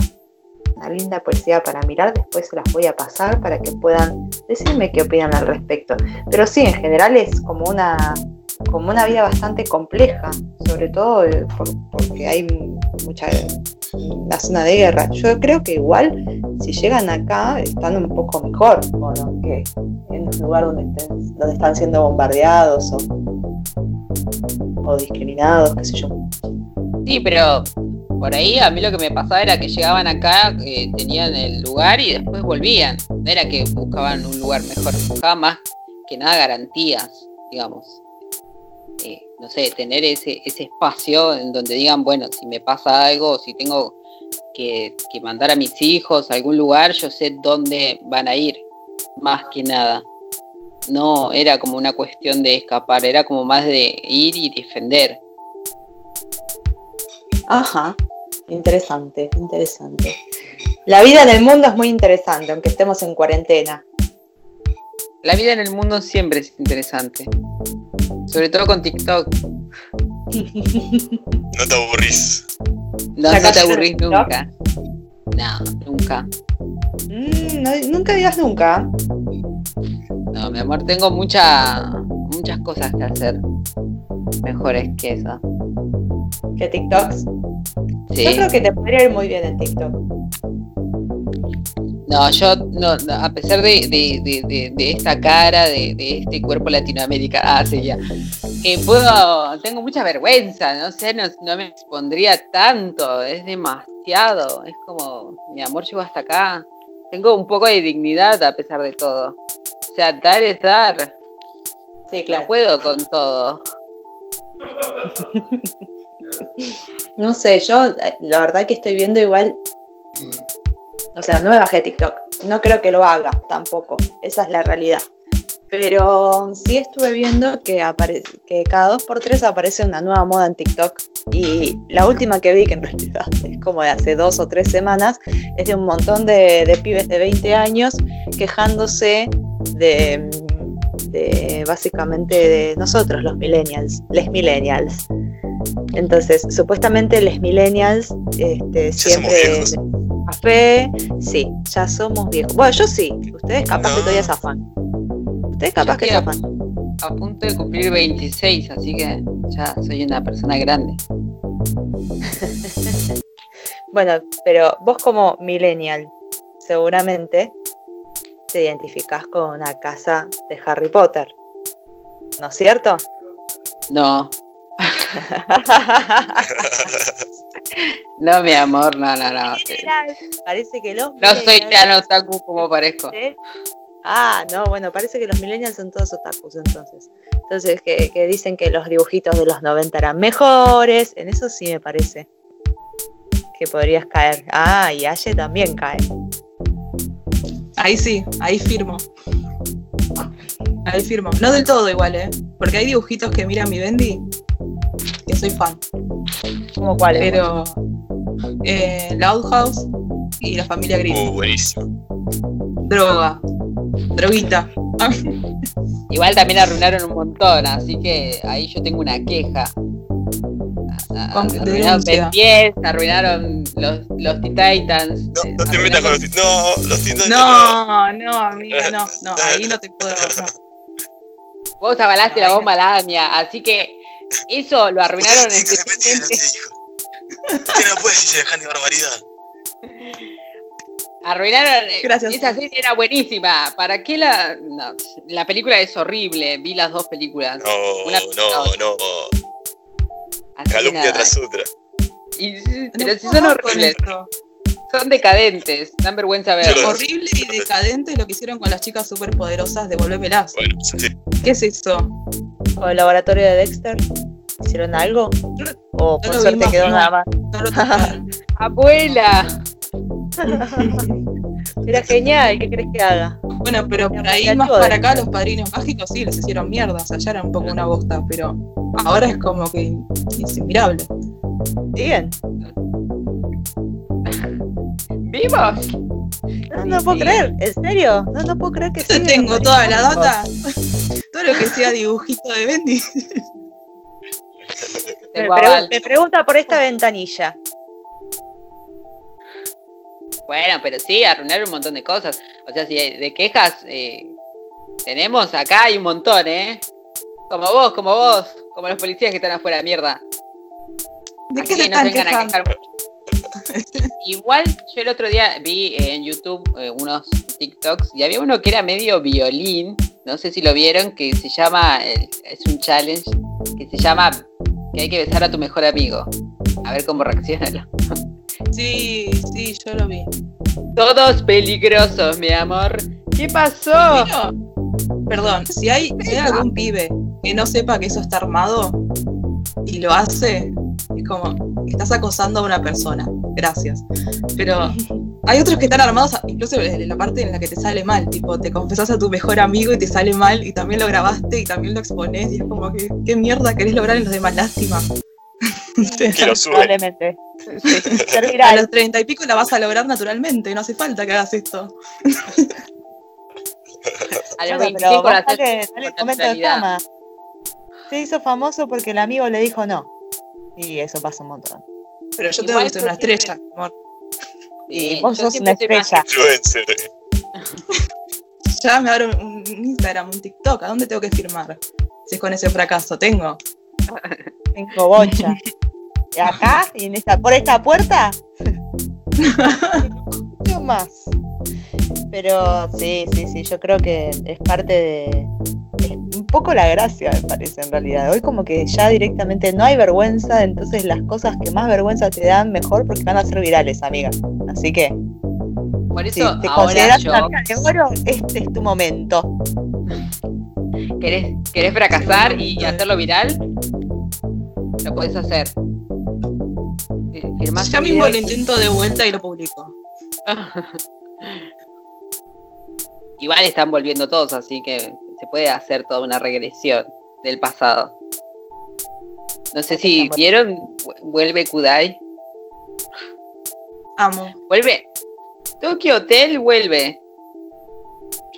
una linda poesía para mirar, después se las voy a pasar para que puedan decirme qué opinan al respecto. Pero sí, en general es como una, como una vida bastante compleja, sobre todo eh, por- porque hay mucha la zona de guerra. Yo creo que igual si llegan acá están un poco mejor, ¿o no? que en un lugar donde, estén- donde están siendo bombardeados o, o discriminados, qué sé yo. Sí, pero por ahí a mí lo que me pasaba era que llegaban acá, eh, tenían el lugar y después volvían. No era que buscaban un lugar mejor, buscaban más que nada garantías, digamos. Eh, no sé, tener ese, ese espacio en donde digan, bueno, si me pasa algo, si tengo que, que mandar a mis hijos a algún lugar, yo sé dónde van a ir, más que nada. No era como una cuestión de escapar, era como más de ir y defender. Ajá, interesante, interesante. La vida en el mundo es muy interesante, aunque estemos en cuarentena. La vida en el mundo siempre es interesante. Sobre todo con TikTok. No te aburrís. No, ¿Ya no te aburrís nunca. No, nunca. Mm, no- nunca digas nunca. No, mi amor, tengo mucha, muchas cosas que hacer. Mejores que eso. Que TikToks. Sí. Yo creo que te podría ir muy bien en TikTok. No, yo, no, no, a pesar de, de- de- de- de esta cara, de, este cuerpo latinoamericano, ah, sí, ya. Eh, puedo, tengo mucha vergüenza, no sé, no, no me expondría tanto, es demasiado, es como, mi amor llegó hasta acá. Tengo un poco de dignidad a pesar de todo. O sea, dar es dar, Sí, no puedo con todo. No sé, yo eh, la verdad que estoy viendo igual. O sea, no me bajé TikTok. No creo que lo haga tampoco. Esa es la realidad. Pero sí estuve viendo que, que cada dos por tres aparece una nueva moda en TikTok. Y la última que vi, que en realidad es como de hace dos o tres semanas, es de un montón de, de pibes de 20 años quejándose de, de básicamente de nosotros, los millennials, les millennials. Entonces, supuestamente los millennials este, siempre café, sí, ya somos viejos. Bueno, yo sí, ustedes capaz No. que todavía zafan. Ustedes capaz Yo que estoy a- zafan. A punto de cumplir 26, así que ya soy una persona grande. Bueno, pero vos como millennial, seguramente te identificás con una casa de Harry Potter. ¿No es cierto? No, no, mi amor, no, no, no. Parece que los No soy tan otaku como parezco. ¿Eh? Ah, no, bueno, parece que los millennials son todos otakus entonces. Entonces, que, que dicen que los dibujitos de los 90 eran mejores, en eso sí me parece que podrías caer. Ah, y Aye también cae. Ahí sí, ahí firmo. Ahí firmo. No del todo igual, ¿eh? Porque hay dibujitos que mira mi Bendy que soy fan. ¿Cómo cuál es? Pero eh, Loud House y la familia Green. Uh, buenísimo. Droga. Droguita. Igual también arruinaron un montón, así que ahí yo tengo una queja. Arruinaron denuncia. Ben 10, arruinaron los, los Teen Titans. No, no te metas con los titanes. No, los titanes. No, no, amiga, no, no, ahí no te puedo. no. Vos avalaste la bomba lamia, así que eso lo arruinaron especialmente. Usted no puede decir semejante barbaridad. Arruinaron. eh, Gracias. Esa serie era buenísima. ¿Para qué la.? no, la película es horrible. Vi las dos películas. No, Una- no, no. Así Calumnia nada. tras otra. Y- pero No si son horribles, son decadentes. Dan vergüenza lo- Horrible y decadente lo que hicieron con las chicas superpoderosas de Volvémelas. Bueno, sí. ¿Qué es eso? ¿Con el laboratorio de Dexter? ¿Hicieron algo? ¿O por suerte vimos, quedó no. nada más? No. Abuela. Era genial, ¿qué crees que haga? Bueno, pero por ahí más para acá los padrinos mágicos sí les hicieron mierda, o sea, ya era un poco una bosta, pero ahora es como que es inmirable. Bien. ¿Vivos? No, no puedo creer, ¿en serio? No, no puedo creer que tengo toda la data, todo lo que sea dibujito de Bendy. Me, pregu- pregunta por esta ventanilla. Bueno, pero sí, arruinaron un montón de cosas. O sea, si de quejas eh, tenemos, acá hay un montón, ¿eh? Como vos, como vos, como los policías que están afuera, mierda. ¿De Así qué se no están vengan a quejando? quejar. Igual yo el otro día vi en YouTube eh, unos TikToks y había uno que era medio violín, no sé si lo vieron, que se llama, es un challenge, que se llama que hay que besar a tu mejor amigo. A ver cómo reacciona. Sí, sí, yo lo vi. Todos peligrosos, mi amor. ¿Qué pasó? Perdón, si hay, si hay algún pibe que no sepa que eso está armado y lo hace, es como, estás acosando a una persona. Gracias. Pero hay otros que están armados, incluso en la parte en la que te sale mal, tipo, te confesas a tu mejor amigo y te sale mal y también lo grabaste y también lo expones y es como que, ¿qué mierda querés lograr en los demás? Lástima. Que lo sube. Probablemente. A los treinta y pico la vas a lograr naturalmente, no hace falta que hagas esto. A los Bueno, 25 pero vos la fama. Se hizo famoso porque el amigo le dijo no. Y eso pasa un montón. Pero yo Igual tengo que ser una estrella, amor. Y vos yo sos siempre una estrella. Ya me abro un Instagram, un TikTok, ¿a dónde tengo que firmar? Si es con ese fracaso, tengo. Tengo bocha. Y acá, y en esta, por esta puerta. Mucho más. Pero sí, sí, sí, yo creo que es parte de. Poco la gracia, me parece, en realidad. Hoy, como que ya directamente no hay vergüenza, entonces las cosas que más vergüenza te dan mejor porque van a ser virales, amiga. Así que, Por si eso te ahora consideras yo, de oro, este es tu momento. ¿querés, querés fracasar y hacerlo viral? Lo podés hacer. Eh, firmás Ya mismo lo intento de vuelta y lo publico. Igual están volviendo todos, así que se puede hacer toda una regresión del pasado. No sé si vieron, Vu- vuelve Kudai. Amo. Vuelve. Tokyo Hotel vuelve.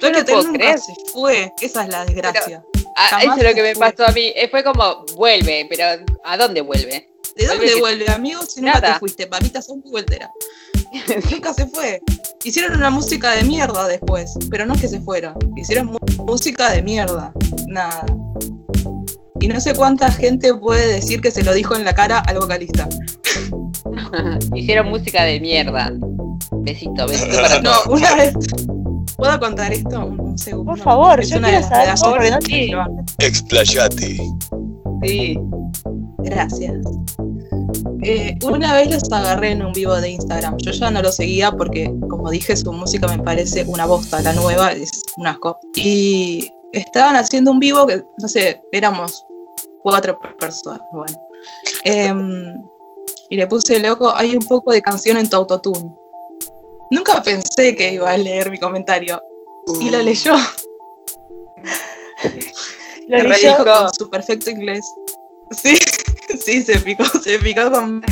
Yo Tokyo no puedo Hotel nunca creer. se fue. Esa es la desgracia. Ah, eso es lo que me fue. pasó a mí. Eh, Fue como, vuelve, pero ¿a dónde vuelve? ¿De Vuelve dónde que- vuelve, amigo? Si nunca Nada. te fuiste, papita, son muy. Nunca se fue. Hicieron una música de mierda después, pero no es que se fueron. Hicieron música de mierda. Nada. Y no sé cuánta gente puede decir que se lo dijo en la cara al vocalista. Hicieron música de mierda. Besito, besito para No, todos. una vez. ¿Puedo contar esto? Un, un segundo. Por favor, Es yo una de quiero las saber no que sí. Explayate. Sí. Gracias. Eh, una vez los agarré en un vivo de Instagram. Yo ya no lo seguía porque, como dije, su música me parece una bosta. La nueva es un asco. Y estaban haciendo un vivo que, no sé, éramos cuatro personas. Bueno. Em, y le puse loco, hay un poco de canción en tu autotune. Nunca pensé que iba a leer mi comentario. Y lo leyó. Redijo yo- con su perfecto inglés. Sí, sí, se picó, se picó con.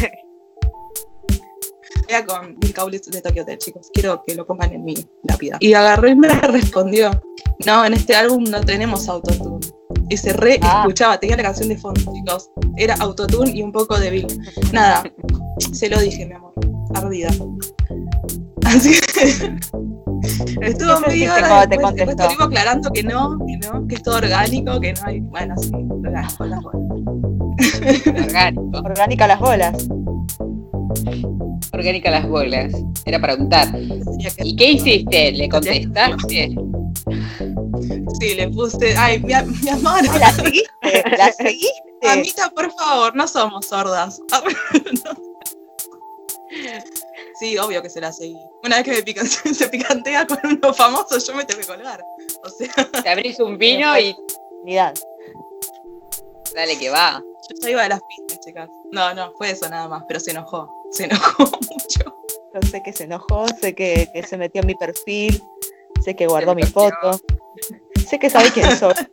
Con Bill Kaulitz de Tokyo Hotel, chicos. Quiero que lo pongan en mi lápida. Y agarró y me respondió: No, en este álbum no tenemos autotune. Y se re Ah. escuchaba, tenía la canción de fondo, chicos. Era autotune y un poco de Bill. Nada, se lo dije, mi amor. Ardida. Así que. Estuvo ¿Qué media sentiste hora te después, después estuvimos aclarando que no, que no, que es todo orgánico, que no hay. Bueno, sí, orgánico, las bolas. Orgánico. Orgánica las bolas. Orgánica las bolas. Era para untar. ¿Y qué hiciste? ¿Le contestaste? Sí, le puse. Ay, mi, mi amor. Ah, ¿La seguiste? ¿La seguiste? Amita, por favor, no somos sordas. Sí, obvio que se la seguí. Una vez que me pican- se picantea con uno famoso, yo me tengo que colgar. O sea, Te abrís un vino y Unidad. Dale que va. yo ya iba de las pistas, chicas. No, no, fue eso nada más, pero se enojó. Se enojó mucho. Yo sé que se enojó, sé que, que se metió en mi perfil, sé que guardó mi foto, sé que sabe quién soy.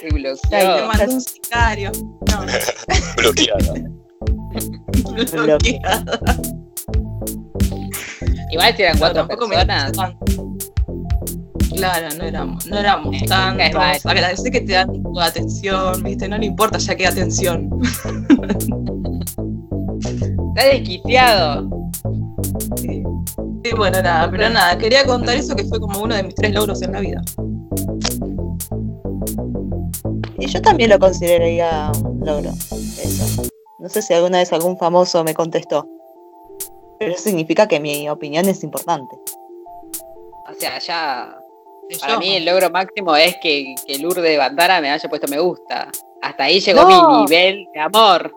Te bloqueó. Ay, Me no. mandó un sicario. No, Bloqueada. bloqueada. Igual si eran No, cuatro tampoco me personas. Claro, no éramos, no éramos tantos. Agradecer que te dan de atención, viste, no le importa ya que atención. Está desquiciado. Sí. Sí, bueno, nada, pero nada, quería contar eso que fue como uno de mis tres logros en la vida. Y yo también lo consideraría un logro. Eso. No sé si alguna vez algún famoso me contestó. Pero eso significa que mi opinión es importante. O sea, ya. Para yo- mí el logro máximo es que, que Lourdes Bandara me haya puesto me gusta. Hasta ahí llegó No. mi nivel de amor.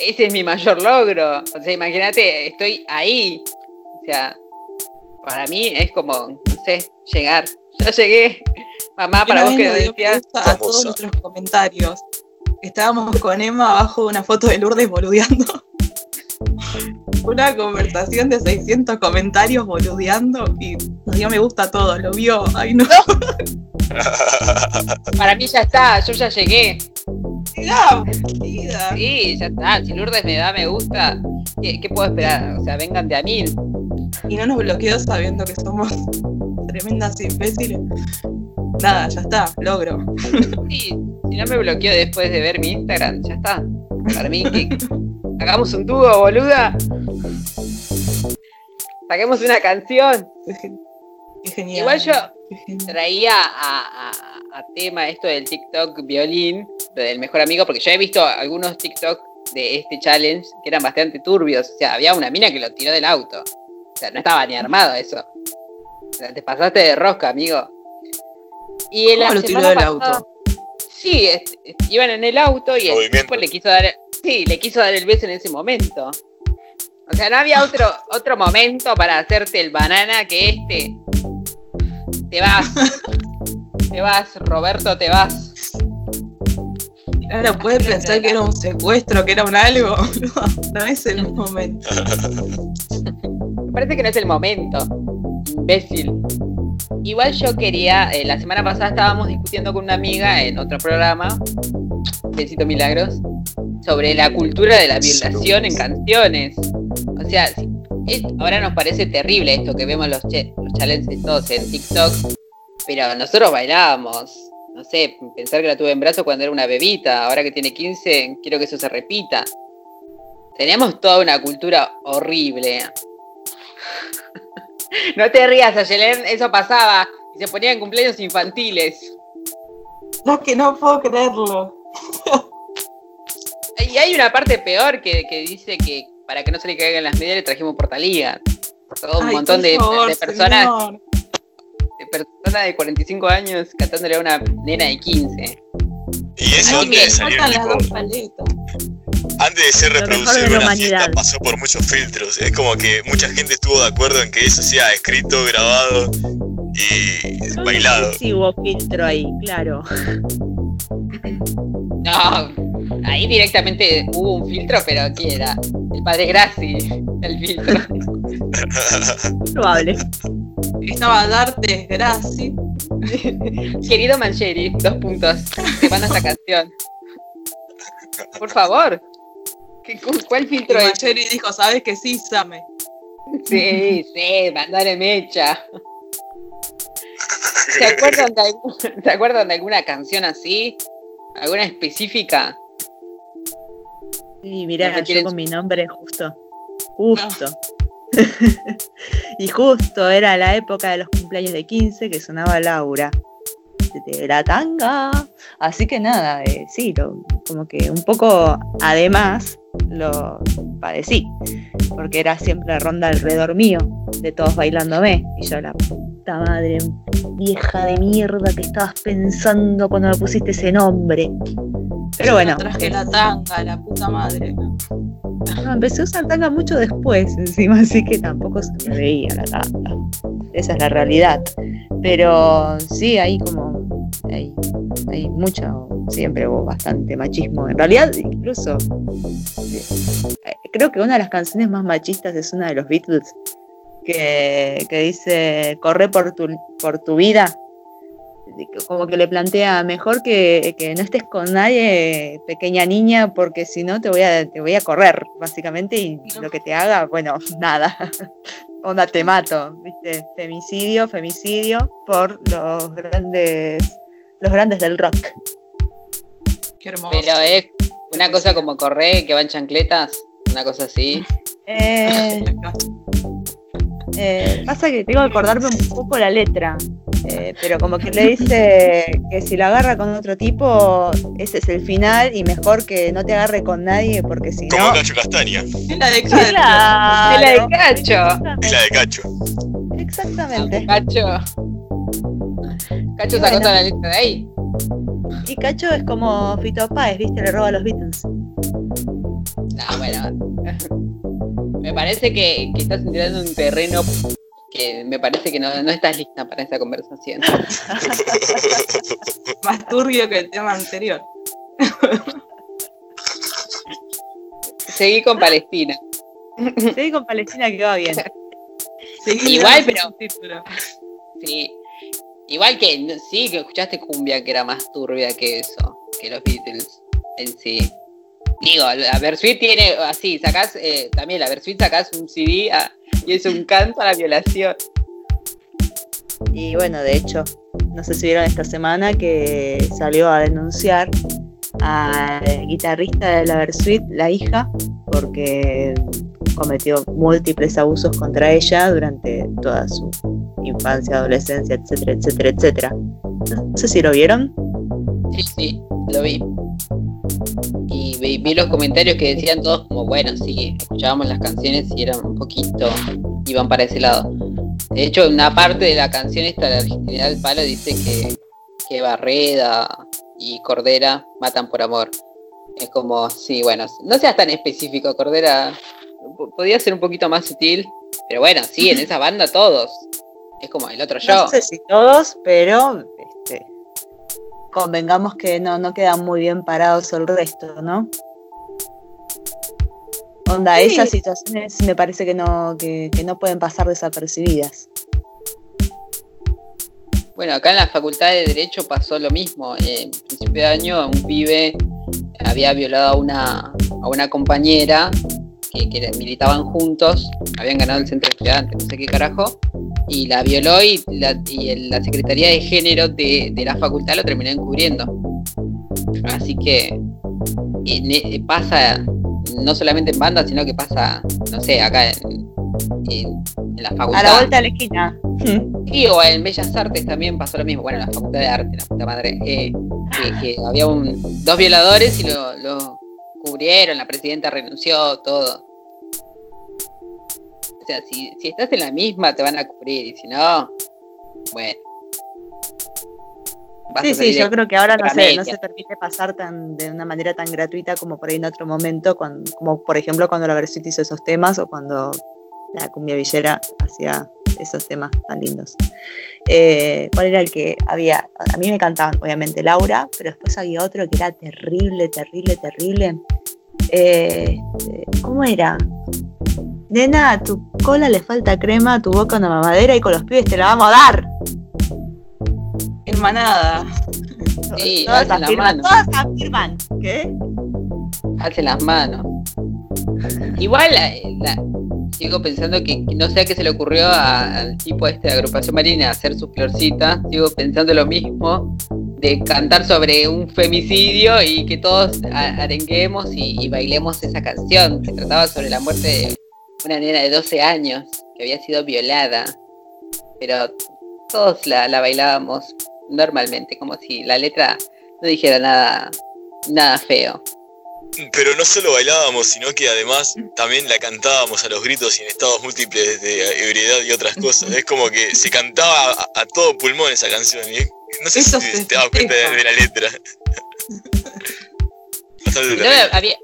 Ese es mi mayor logro. O sea, imagínate, estoy ahí. O sea, para mí es como, no sé, llegar. Ya llegué. Mamá, para vos que decías. a todos nuestros comentarios. Estábamos con Emma abajo de una foto de Lourdes boludeando. Una conversación de 600 comentarios boludeando y nos dio me gusta a todo, lo vio. Ay, no. Para mí ya está, yo ya llegué. Sí, ya está. Si Lourdes me da me gusta, ¿qué, qué puedo esperar? O sea, vengan de a mil. Y no nos bloqueó sabiendo que somos tremendas imbéciles. Nada, ya está, logro. Sí, si no me bloqueó después de ver mi Instagram, ya está. Para mí, que hagamos un dúo, boluda. Saquemos una canción. Genial. Igual yo traía a, a- a tema esto del TikTok violín, del mejor amigo, porque yo he visto algunos TikTok de este challenge que eran bastante turbios. O sea, había una mina que lo tiró del auto. O sea, no estaba ni armado eso. O sea, te pasaste de rosca, amigo. Y ¿Cómo lo tiró del pasada- auto? Sí, es- es- iban en el auto y el tipo le quiso dar, sí, le quiso dar el beso en ese momento. O sea, no había otro, otro momento para hacerte el banana que este. Te vas. te vas, Roberto, te vas. Ahora puede pensar que era un secuestro, que era un algo. No, no es el momento. Me parece que no es el momento. Imbécil. Igual yo quería, eh, la semana pasada estábamos discutiendo con una amiga en otro programa, Besito Milagros, sobre la cultura de la violación en canciones. O sea, ahora nos parece terrible esto que vemos los, los challenges todos en TikTok, pero nosotros bailábamos. No sé, pensar que la tuve en brazos cuando era una bebita, ahora que tiene 15, quiero que eso se repita. Tenemos toda una cultura horrible. No te rías, Ayelen, eso pasaba. Y se ponían cumpleaños infantiles. No, que no puedo creerlo. Y hay una parte peor que, que dice que para que no se le caigan las medias le trajimos portaliga. Todo un Ay, montón de, favor, de personas señor. de personas de 45 años cantándole a una nena de 15. Y eso Ay, que tipo, paletas. Antes de ser reproducido la en una humanidad. fiesta pasó por muchos filtros. Es como que mucha gente estuvo de acuerdo en que eso sea escrito, grabado y bailado. Sí hubo filtro ahí, claro. No, ahí directamente hubo un filtro, pero ¿quién era? El padre Graci, el filtro. Probable. Estaba Darte Graci. Querido Mancheri, dos puntos. Te manda esta canción. Por favor. ¿Qué- cu- ¿Cuál Y filtro es? Mancheri dijo, ¿sabes que sí, Same? Sí, sí, mandale mecha. ¿Se acuerdan, de algún- ¿Se acuerdan de alguna canción así? ¿Alguna específica? Y mirá, yo quieren- con mi nombre justo. Justo. y justo era la época de los cumpleaños de 15 que sonaba Laura. de la tanga. Así que nada, eh, sí, lo- como que un poco además lo padecí, porque era siempre ronda alrededor mío, de todos bailándome. Y yo, la puta madre, vieja de mierda que estabas pensando cuando me pusiste ese nombre. Pero Yo bueno, traje la tanga, la puta madre. no, empecé a usar tanga mucho después encima, así que tampoco se me veía la tanga. Esa es la realidad. Pero sí, hay como. Hay, hay mucho, siempre hubo bastante machismo. En realidad, incluso. Creo que una de las canciones más machistas es una de los Beatles. Que, que dice: Corre por tu, por tu vida. Como que le plantea mejor que, que no estés con nadie, pequeña niña, porque si no te voy a, te voy a correr, básicamente, y lo que te haga, bueno, nada. Onda te mato, ¿viste? Femicidio, femicidio por los grandes, los grandes del rock. Qué hermoso. Pero es una cosa como correr, que van chancletas, una cosa así. Eh, eh, pasa que tengo que acordarme un poco la letra, eh, pero como que le dice que si la agarra con otro tipo, ese es el final y mejor que no te agarre con nadie porque si Como no... Cacho Castaña. Es la de Cacho. Es la de Cacho. Es la de Cacho. Exactamente. Cacho. Cacho Y sacó bueno. toda la lista de ahí. Y Cacho es como Fito Páez, ¿viste? Le roba a los Beatles. No, bueno. Me parece que, que estás entrando en un terreno que me parece que no, no estás lista para esa conversación. Más turbio que el tema anterior. Seguí con Palestina. Sí, con Palestina que va bien. Seguí Igual, pero-. Sí. Igual que sí, que escuchaste cumbia que era más turbia que eso, que los Beatles en sí. Digo, la Versuit tiene así, sacás, eh, también la Versuit sacás un CD ah, y es un canto a la violación. Y bueno, de hecho, no sé si vieron esta semana que salió a denunciar al guitarrista de la Versuit, la hija, porque cometió múltiples abusos contra ella durante toda su infancia, adolescencia, etcétera, etcétera, etcétera. No sé si lo vieron. Sí, sí, lo vi. Y vi, los comentarios que decían todos como, bueno, sí, escuchábamos las canciones y eran un poquito, iban para ese lado. De hecho, una parte de la canción esta, la del Palo, dice que, que Barreda y Cordera matan por amor. Es como, sí, bueno, no seas tan específico, Cordera. Podía ser un poquito más sutil, pero bueno, sí, en esa banda todos. Es como el otro yo. No sé si todos, pero este, convengamos que no, no quedan muy bien parados el resto, ¿no? Onda, Sí. esas situaciones me parece que no, que, que no pueden pasar desapercibidas. Bueno, acá en la Facultad de Derecho pasó lo mismo. Eh, En principio de año un pibe había violado a una, a una compañera que, que militaban juntos, habían ganado el centro de estudiantes, no sé qué carajo, y la violó y la, y la Secretaría de Género de, de la facultad lo terminó encubriendo. Así que pasa no solamente en banda, sino que pasa, no sé, acá en, en- en la facultad. A la vuelta de la esquina. Sí, o en Bellas Artes también pasó lo mismo. Bueno, en la Facultad de Arte, la puta madre. eh, que, que había un, dos violadores y lo, lo cubrieron, la presidenta renunció, todo. O sea, si, si estás en la misma te van a cubrir y si no, bueno. Sí, sí, yo creo que ahora no se, media. no se permite pasar tan de una manera tan gratuita como por ahí en otro momento, cuando- como por ejemplo cuando la Versuit hizo esos temas o cuando la cumbia villera hacía esos temas tan lindos. Eh, ¿Cuál era el que había? A mí me cantaban, obviamente, Laura, pero después había otro que era terrible, terrible, terrible. Eh, este, ¿Cómo era? Nena, a tu cola le falta crema, a tu boca una mamadera y con los pibes te la vamos a dar. afirma nada. Sí, todas alcen las manos. todas afirman. ¿Qué? Alcen las manos. Igual la- la- sigo pensando que, que no sé a qué se le ocurrió a- al tipo este de agrupación marina hacer su florcita. Sigo pensando lo mismo de cantar sobre un femicidio y que todos arenguemos y, y bailemos esa canción que trataba sobre la muerte de una nena de 12 años que había sido violada. Pero todos la, la bailábamos normalmente, como si la letra no dijera nada, nada feo. Pero no solo bailábamos, sino que además también la cantábamos a los gritos y en estados múltiples de ebriedad y otras cosas. Es como que se cantaba a, a todo pulmón esa canción. y no sé Eso si se te das cuenta de, de la letra. No, había,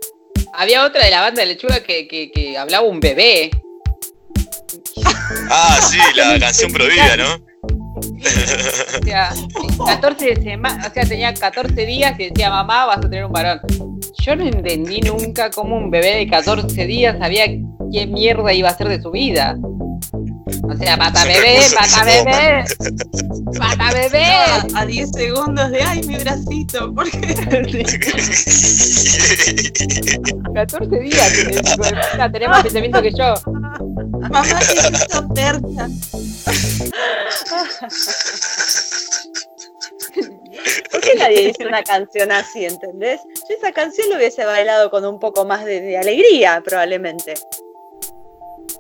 había otra de la banda de lechuga que, que, que hablaba un bebé. Ah, sí, la canción prohibida, ¿no? O sea, 14 semanas, o sea, tenía 14 días y decía, mamá, vas a tener un varón. Yo no entendí nunca cómo un bebé de 14 días sabía qué mierda iba a hacer de su vida. O sea, pata Es bebé, pata bebé, pata bebé. A, a 10 segundos de ay mi bracito, porque 14 días, tenés, puta, tenés más pensamiento que yo. mamá necesito percha. ¿Por qué nadie dice una canción así, entendés? Yo esa canción lo hubiese bailado con un poco más de, de alegría, probablemente.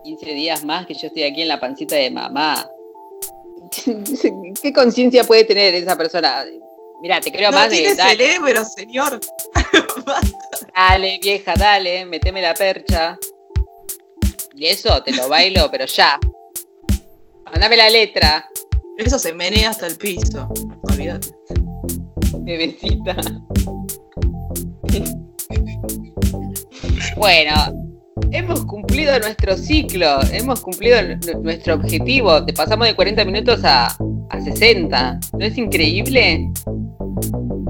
15 días más que yo estoy aquí en la pancita de mamá. ¿Qué conciencia puede tener esa persona? Mira, te creo No más de. Dale, cerebro, señor. dale, vieja, dale, meteme la percha. Y eso te lo bailo, pero ya. Mandame la letra, Eso se menea hasta el piso. Olvídate. bebecita. Bueno, hemos cumplido nuestro ciclo, hemos cumplido nu- nuestro objetivo. Te pasamos de 40 minutos a, a 60. ¿No es increíble?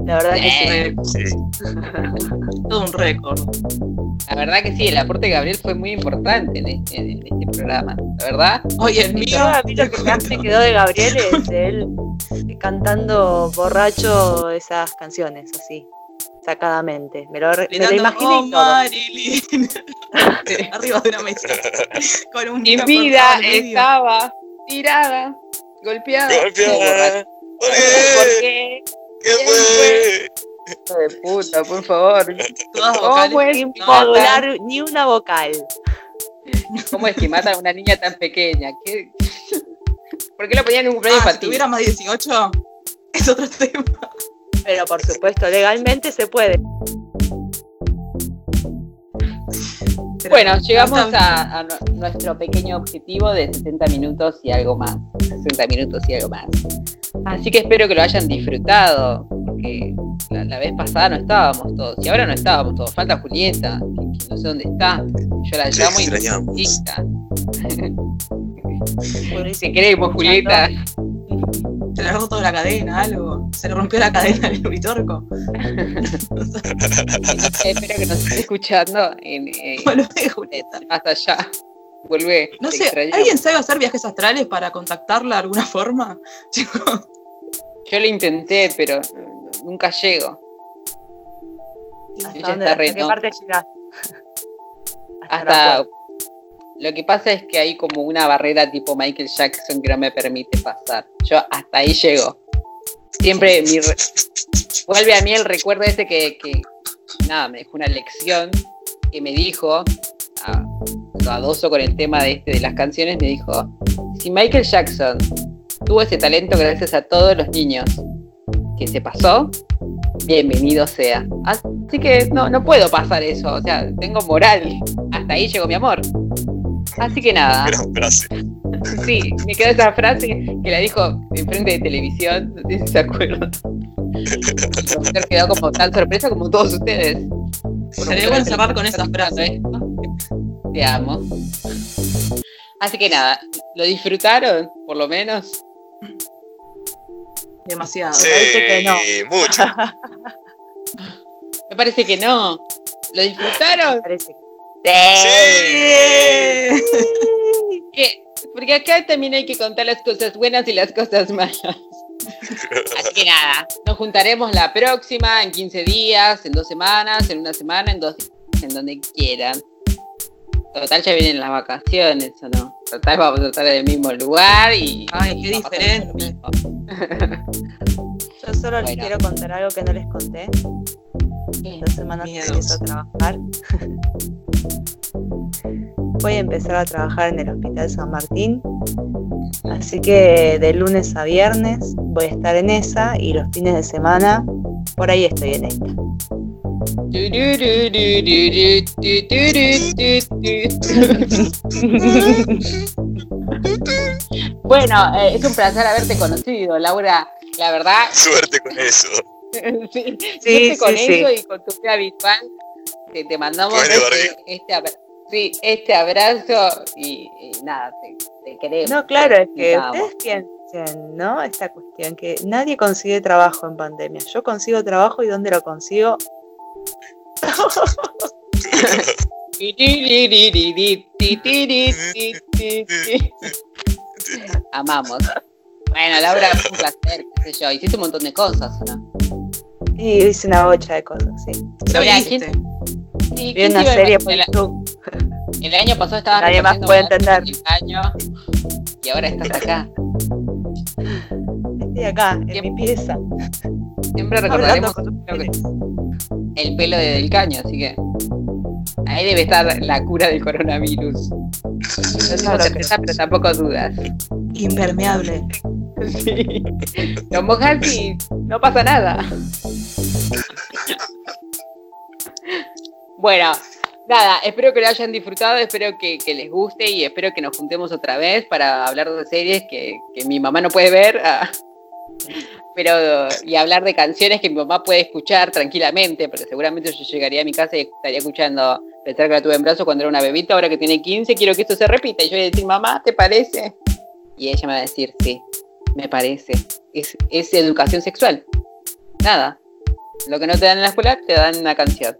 La verdad que sí. Eh, Sí. Todo un récord. La verdad que sí, el aporte de Gabriel fue muy importante en este, en este programa. La verdad, Oye, el mío. a mí lo que más me quedó de Gabriel es él cantando borracho esas canciones, así, sacadamente. Me lo, me lo imaginé "Oh. Marilyn. Arriba de una mesa. Con un en por vida estaba tirada, golpeada. Golpeada. ¿Por ¿Por qué? qué? ¿Qué fue? Hijo de puta, por favor. ¿Cómo es modular ni una vocal. ¿Cómo es que matan a una niña tan pequeña? ¿Qué? ¿Por qué lo ponían en un cumpleaños Ah, si infantil? tuviera más de 18, es otro tema. Pero por supuesto, legalmente se puede. Pero Bueno, no llegamos a, a nu- nuestro pequeño objetivo de 60 minutos y algo más. 60 minutos y algo más. Así que espero que lo hayan disfrutado, porque la, la vez pasada no estábamos todos, y ahora no estábamos todos. Falta Julieta, que, que no sé dónde está. Yo la llamo y. Pobrecito. Te queremos, Julieta. Se le ha roto la cadena, algo. Se le rompió la cadena del uritorco. Espero que nos esté escuchando en, eh, Julieta. más allá. Vuelve. No sé. ¿alguien sabe hacer viajes astrales para contactarla de alguna forma? Chicos, Yo lo intenté, pero eh, nunca llego. ¿Hasta, Ella dónde, está hasta re qué parte? Hasta la Hasta. Lo que pasa es que hay como una barrera tipo Michael Jackson que no me permite pasar. Yo hasta ahí llego. Siempre mi vuelve a mí el recuerdo ese que, que, nada, me dejó una lección que me dijo, a, lo adoso con el tema de este de las canciones, me dijo, si Michael Jackson tuvo ese talento gracias a todos los niños que se pasó, bienvenido sea. Así que no, no puedo pasar eso, o sea, tengo moral. Hasta ahí llegó mi amor. Así que nada, Gran frase. sí, me quedó esa frase que la dijo en frente de televisión, no sé si se acuerdan. El profesor quedó como tan sorpresa como todos ustedes. Sería bueno cerrar con esa frase. Te amo. Así que nada, ¿lo disfrutaron? Por lo menos. demasiado. Sí, parece que no. mucho. Me parece que no. ¿Lo disfrutaron? Parece que- Sí. Porque acá también hay que contar las cosas buenas y las cosas malas. Así que nada, nos juntaremos la próxima, en 15 días, en dos semanas, en una semana, en dos días, en donde quieran. Total, ya vienen las vacaciones, ¿o no? Total, vamos a estar en el mismo lugar y. Ay, y qué diferente. Yo solo les quiero contar algo que no les conté. Dos semanas que Miedos. empiezo a trabajar. Voy a empezar a trabajar en el Hospital San Martín. Así que de lunes a viernes voy a estar en esa y los fines de semana por ahí estoy en esta. Bueno, eh, es un placer haberte conocido, Laura. La verdad, Suerte con eso. sí, Sí, suerte con sí, eso sí. y con tu vida habitual. Te mandamos este, este, abra- sí, este abrazo y, y nada, te, te queremos. No, claro, es que ustedes piensen, ¿no? Esta cuestión, que nadie consigue trabajo en pandemia. Yo consigo trabajo y ¿dónde lo consigo? Amamos. Bueno, Laura, fue un placer, qué sé yo. Hiciste un montón de cosas, ¿no? Y hice una bocha de cosas, sí. Lo Mira, viste. ¿quién- Sí, Vi ¿quién una serie por YouTube. El año pasado estabas Nadie más puede entender. año y ahora estás acá. Estoy acá, en Siempre- mi pieza. Siempre recordaremos que el pelo de Del Caño, así que ahí debe estar la cura del coronavirus. No tengo certeza, pero tampoco dudas. Impermeable. Sí. Lo mojas y no pasa nada. Bueno, nada, espero que lo hayan disfrutado, espero que, que les guste y espero que nos juntemos otra vez para hablar de series que, que mi mamá no puede ver. ah, Pero, y hablar de canciones que mi mamá puede escuchar tranquilamente, pero seguramente yo llegaría a mi casa y estaría escuchando Pensar que la tuve en brazos cuando era una bebita, ahora que tiene 15, quiero que esto se repita. Y yo voy a decir, mamá, ¿te parece? Y ella me va a decir, sí, me parece. Es, es educación sexual. Nada. Lo que no te dan en la escuela, te dan en una canción.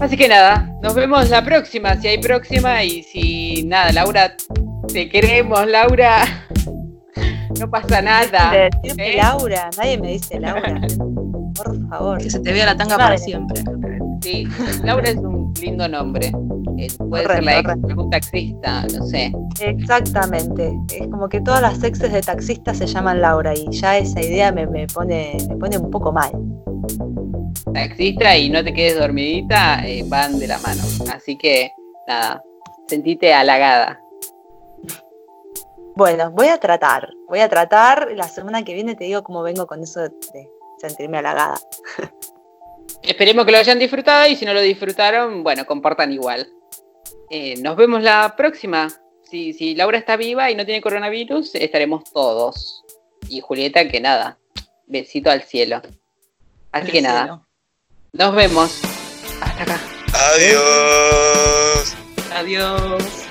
Así que nada, nos vemos la próxima, si hay próxima. Y si nada, Laura, te queremos, Laura. No pasa nada. ¿eh? Laura, nadie me dice Laura. Por favor. Que se te vea la tanga para siempre. Sí, Laura es un lindo nombre. Eh, puede ser la ex de algún taxista, no sé. Exactamente. Es como que todas las exes de taxistas se llaman Laura y ya esa idea me, me pone, me pone un poco mal. Taxista y no te quedes dormidita, eh, van de la mano. Así que nada, sentite halagada. Bueno, voy a tratar, voy a tratar. La semana que viene te digo cómo vengo con eso de, de sentirme halagada. Esperemos que lo hayan disfrutado y si no lo disfrutaron, bueno, compartan igual. Eh, nos vemos la próxima. Si, si Laura está viva y no tiene coronavirus, estaremos todos. Y Julieta, que nada, besito al cielo. Así que nada, nos vemos. Hasta acá. Adiós. Adiós.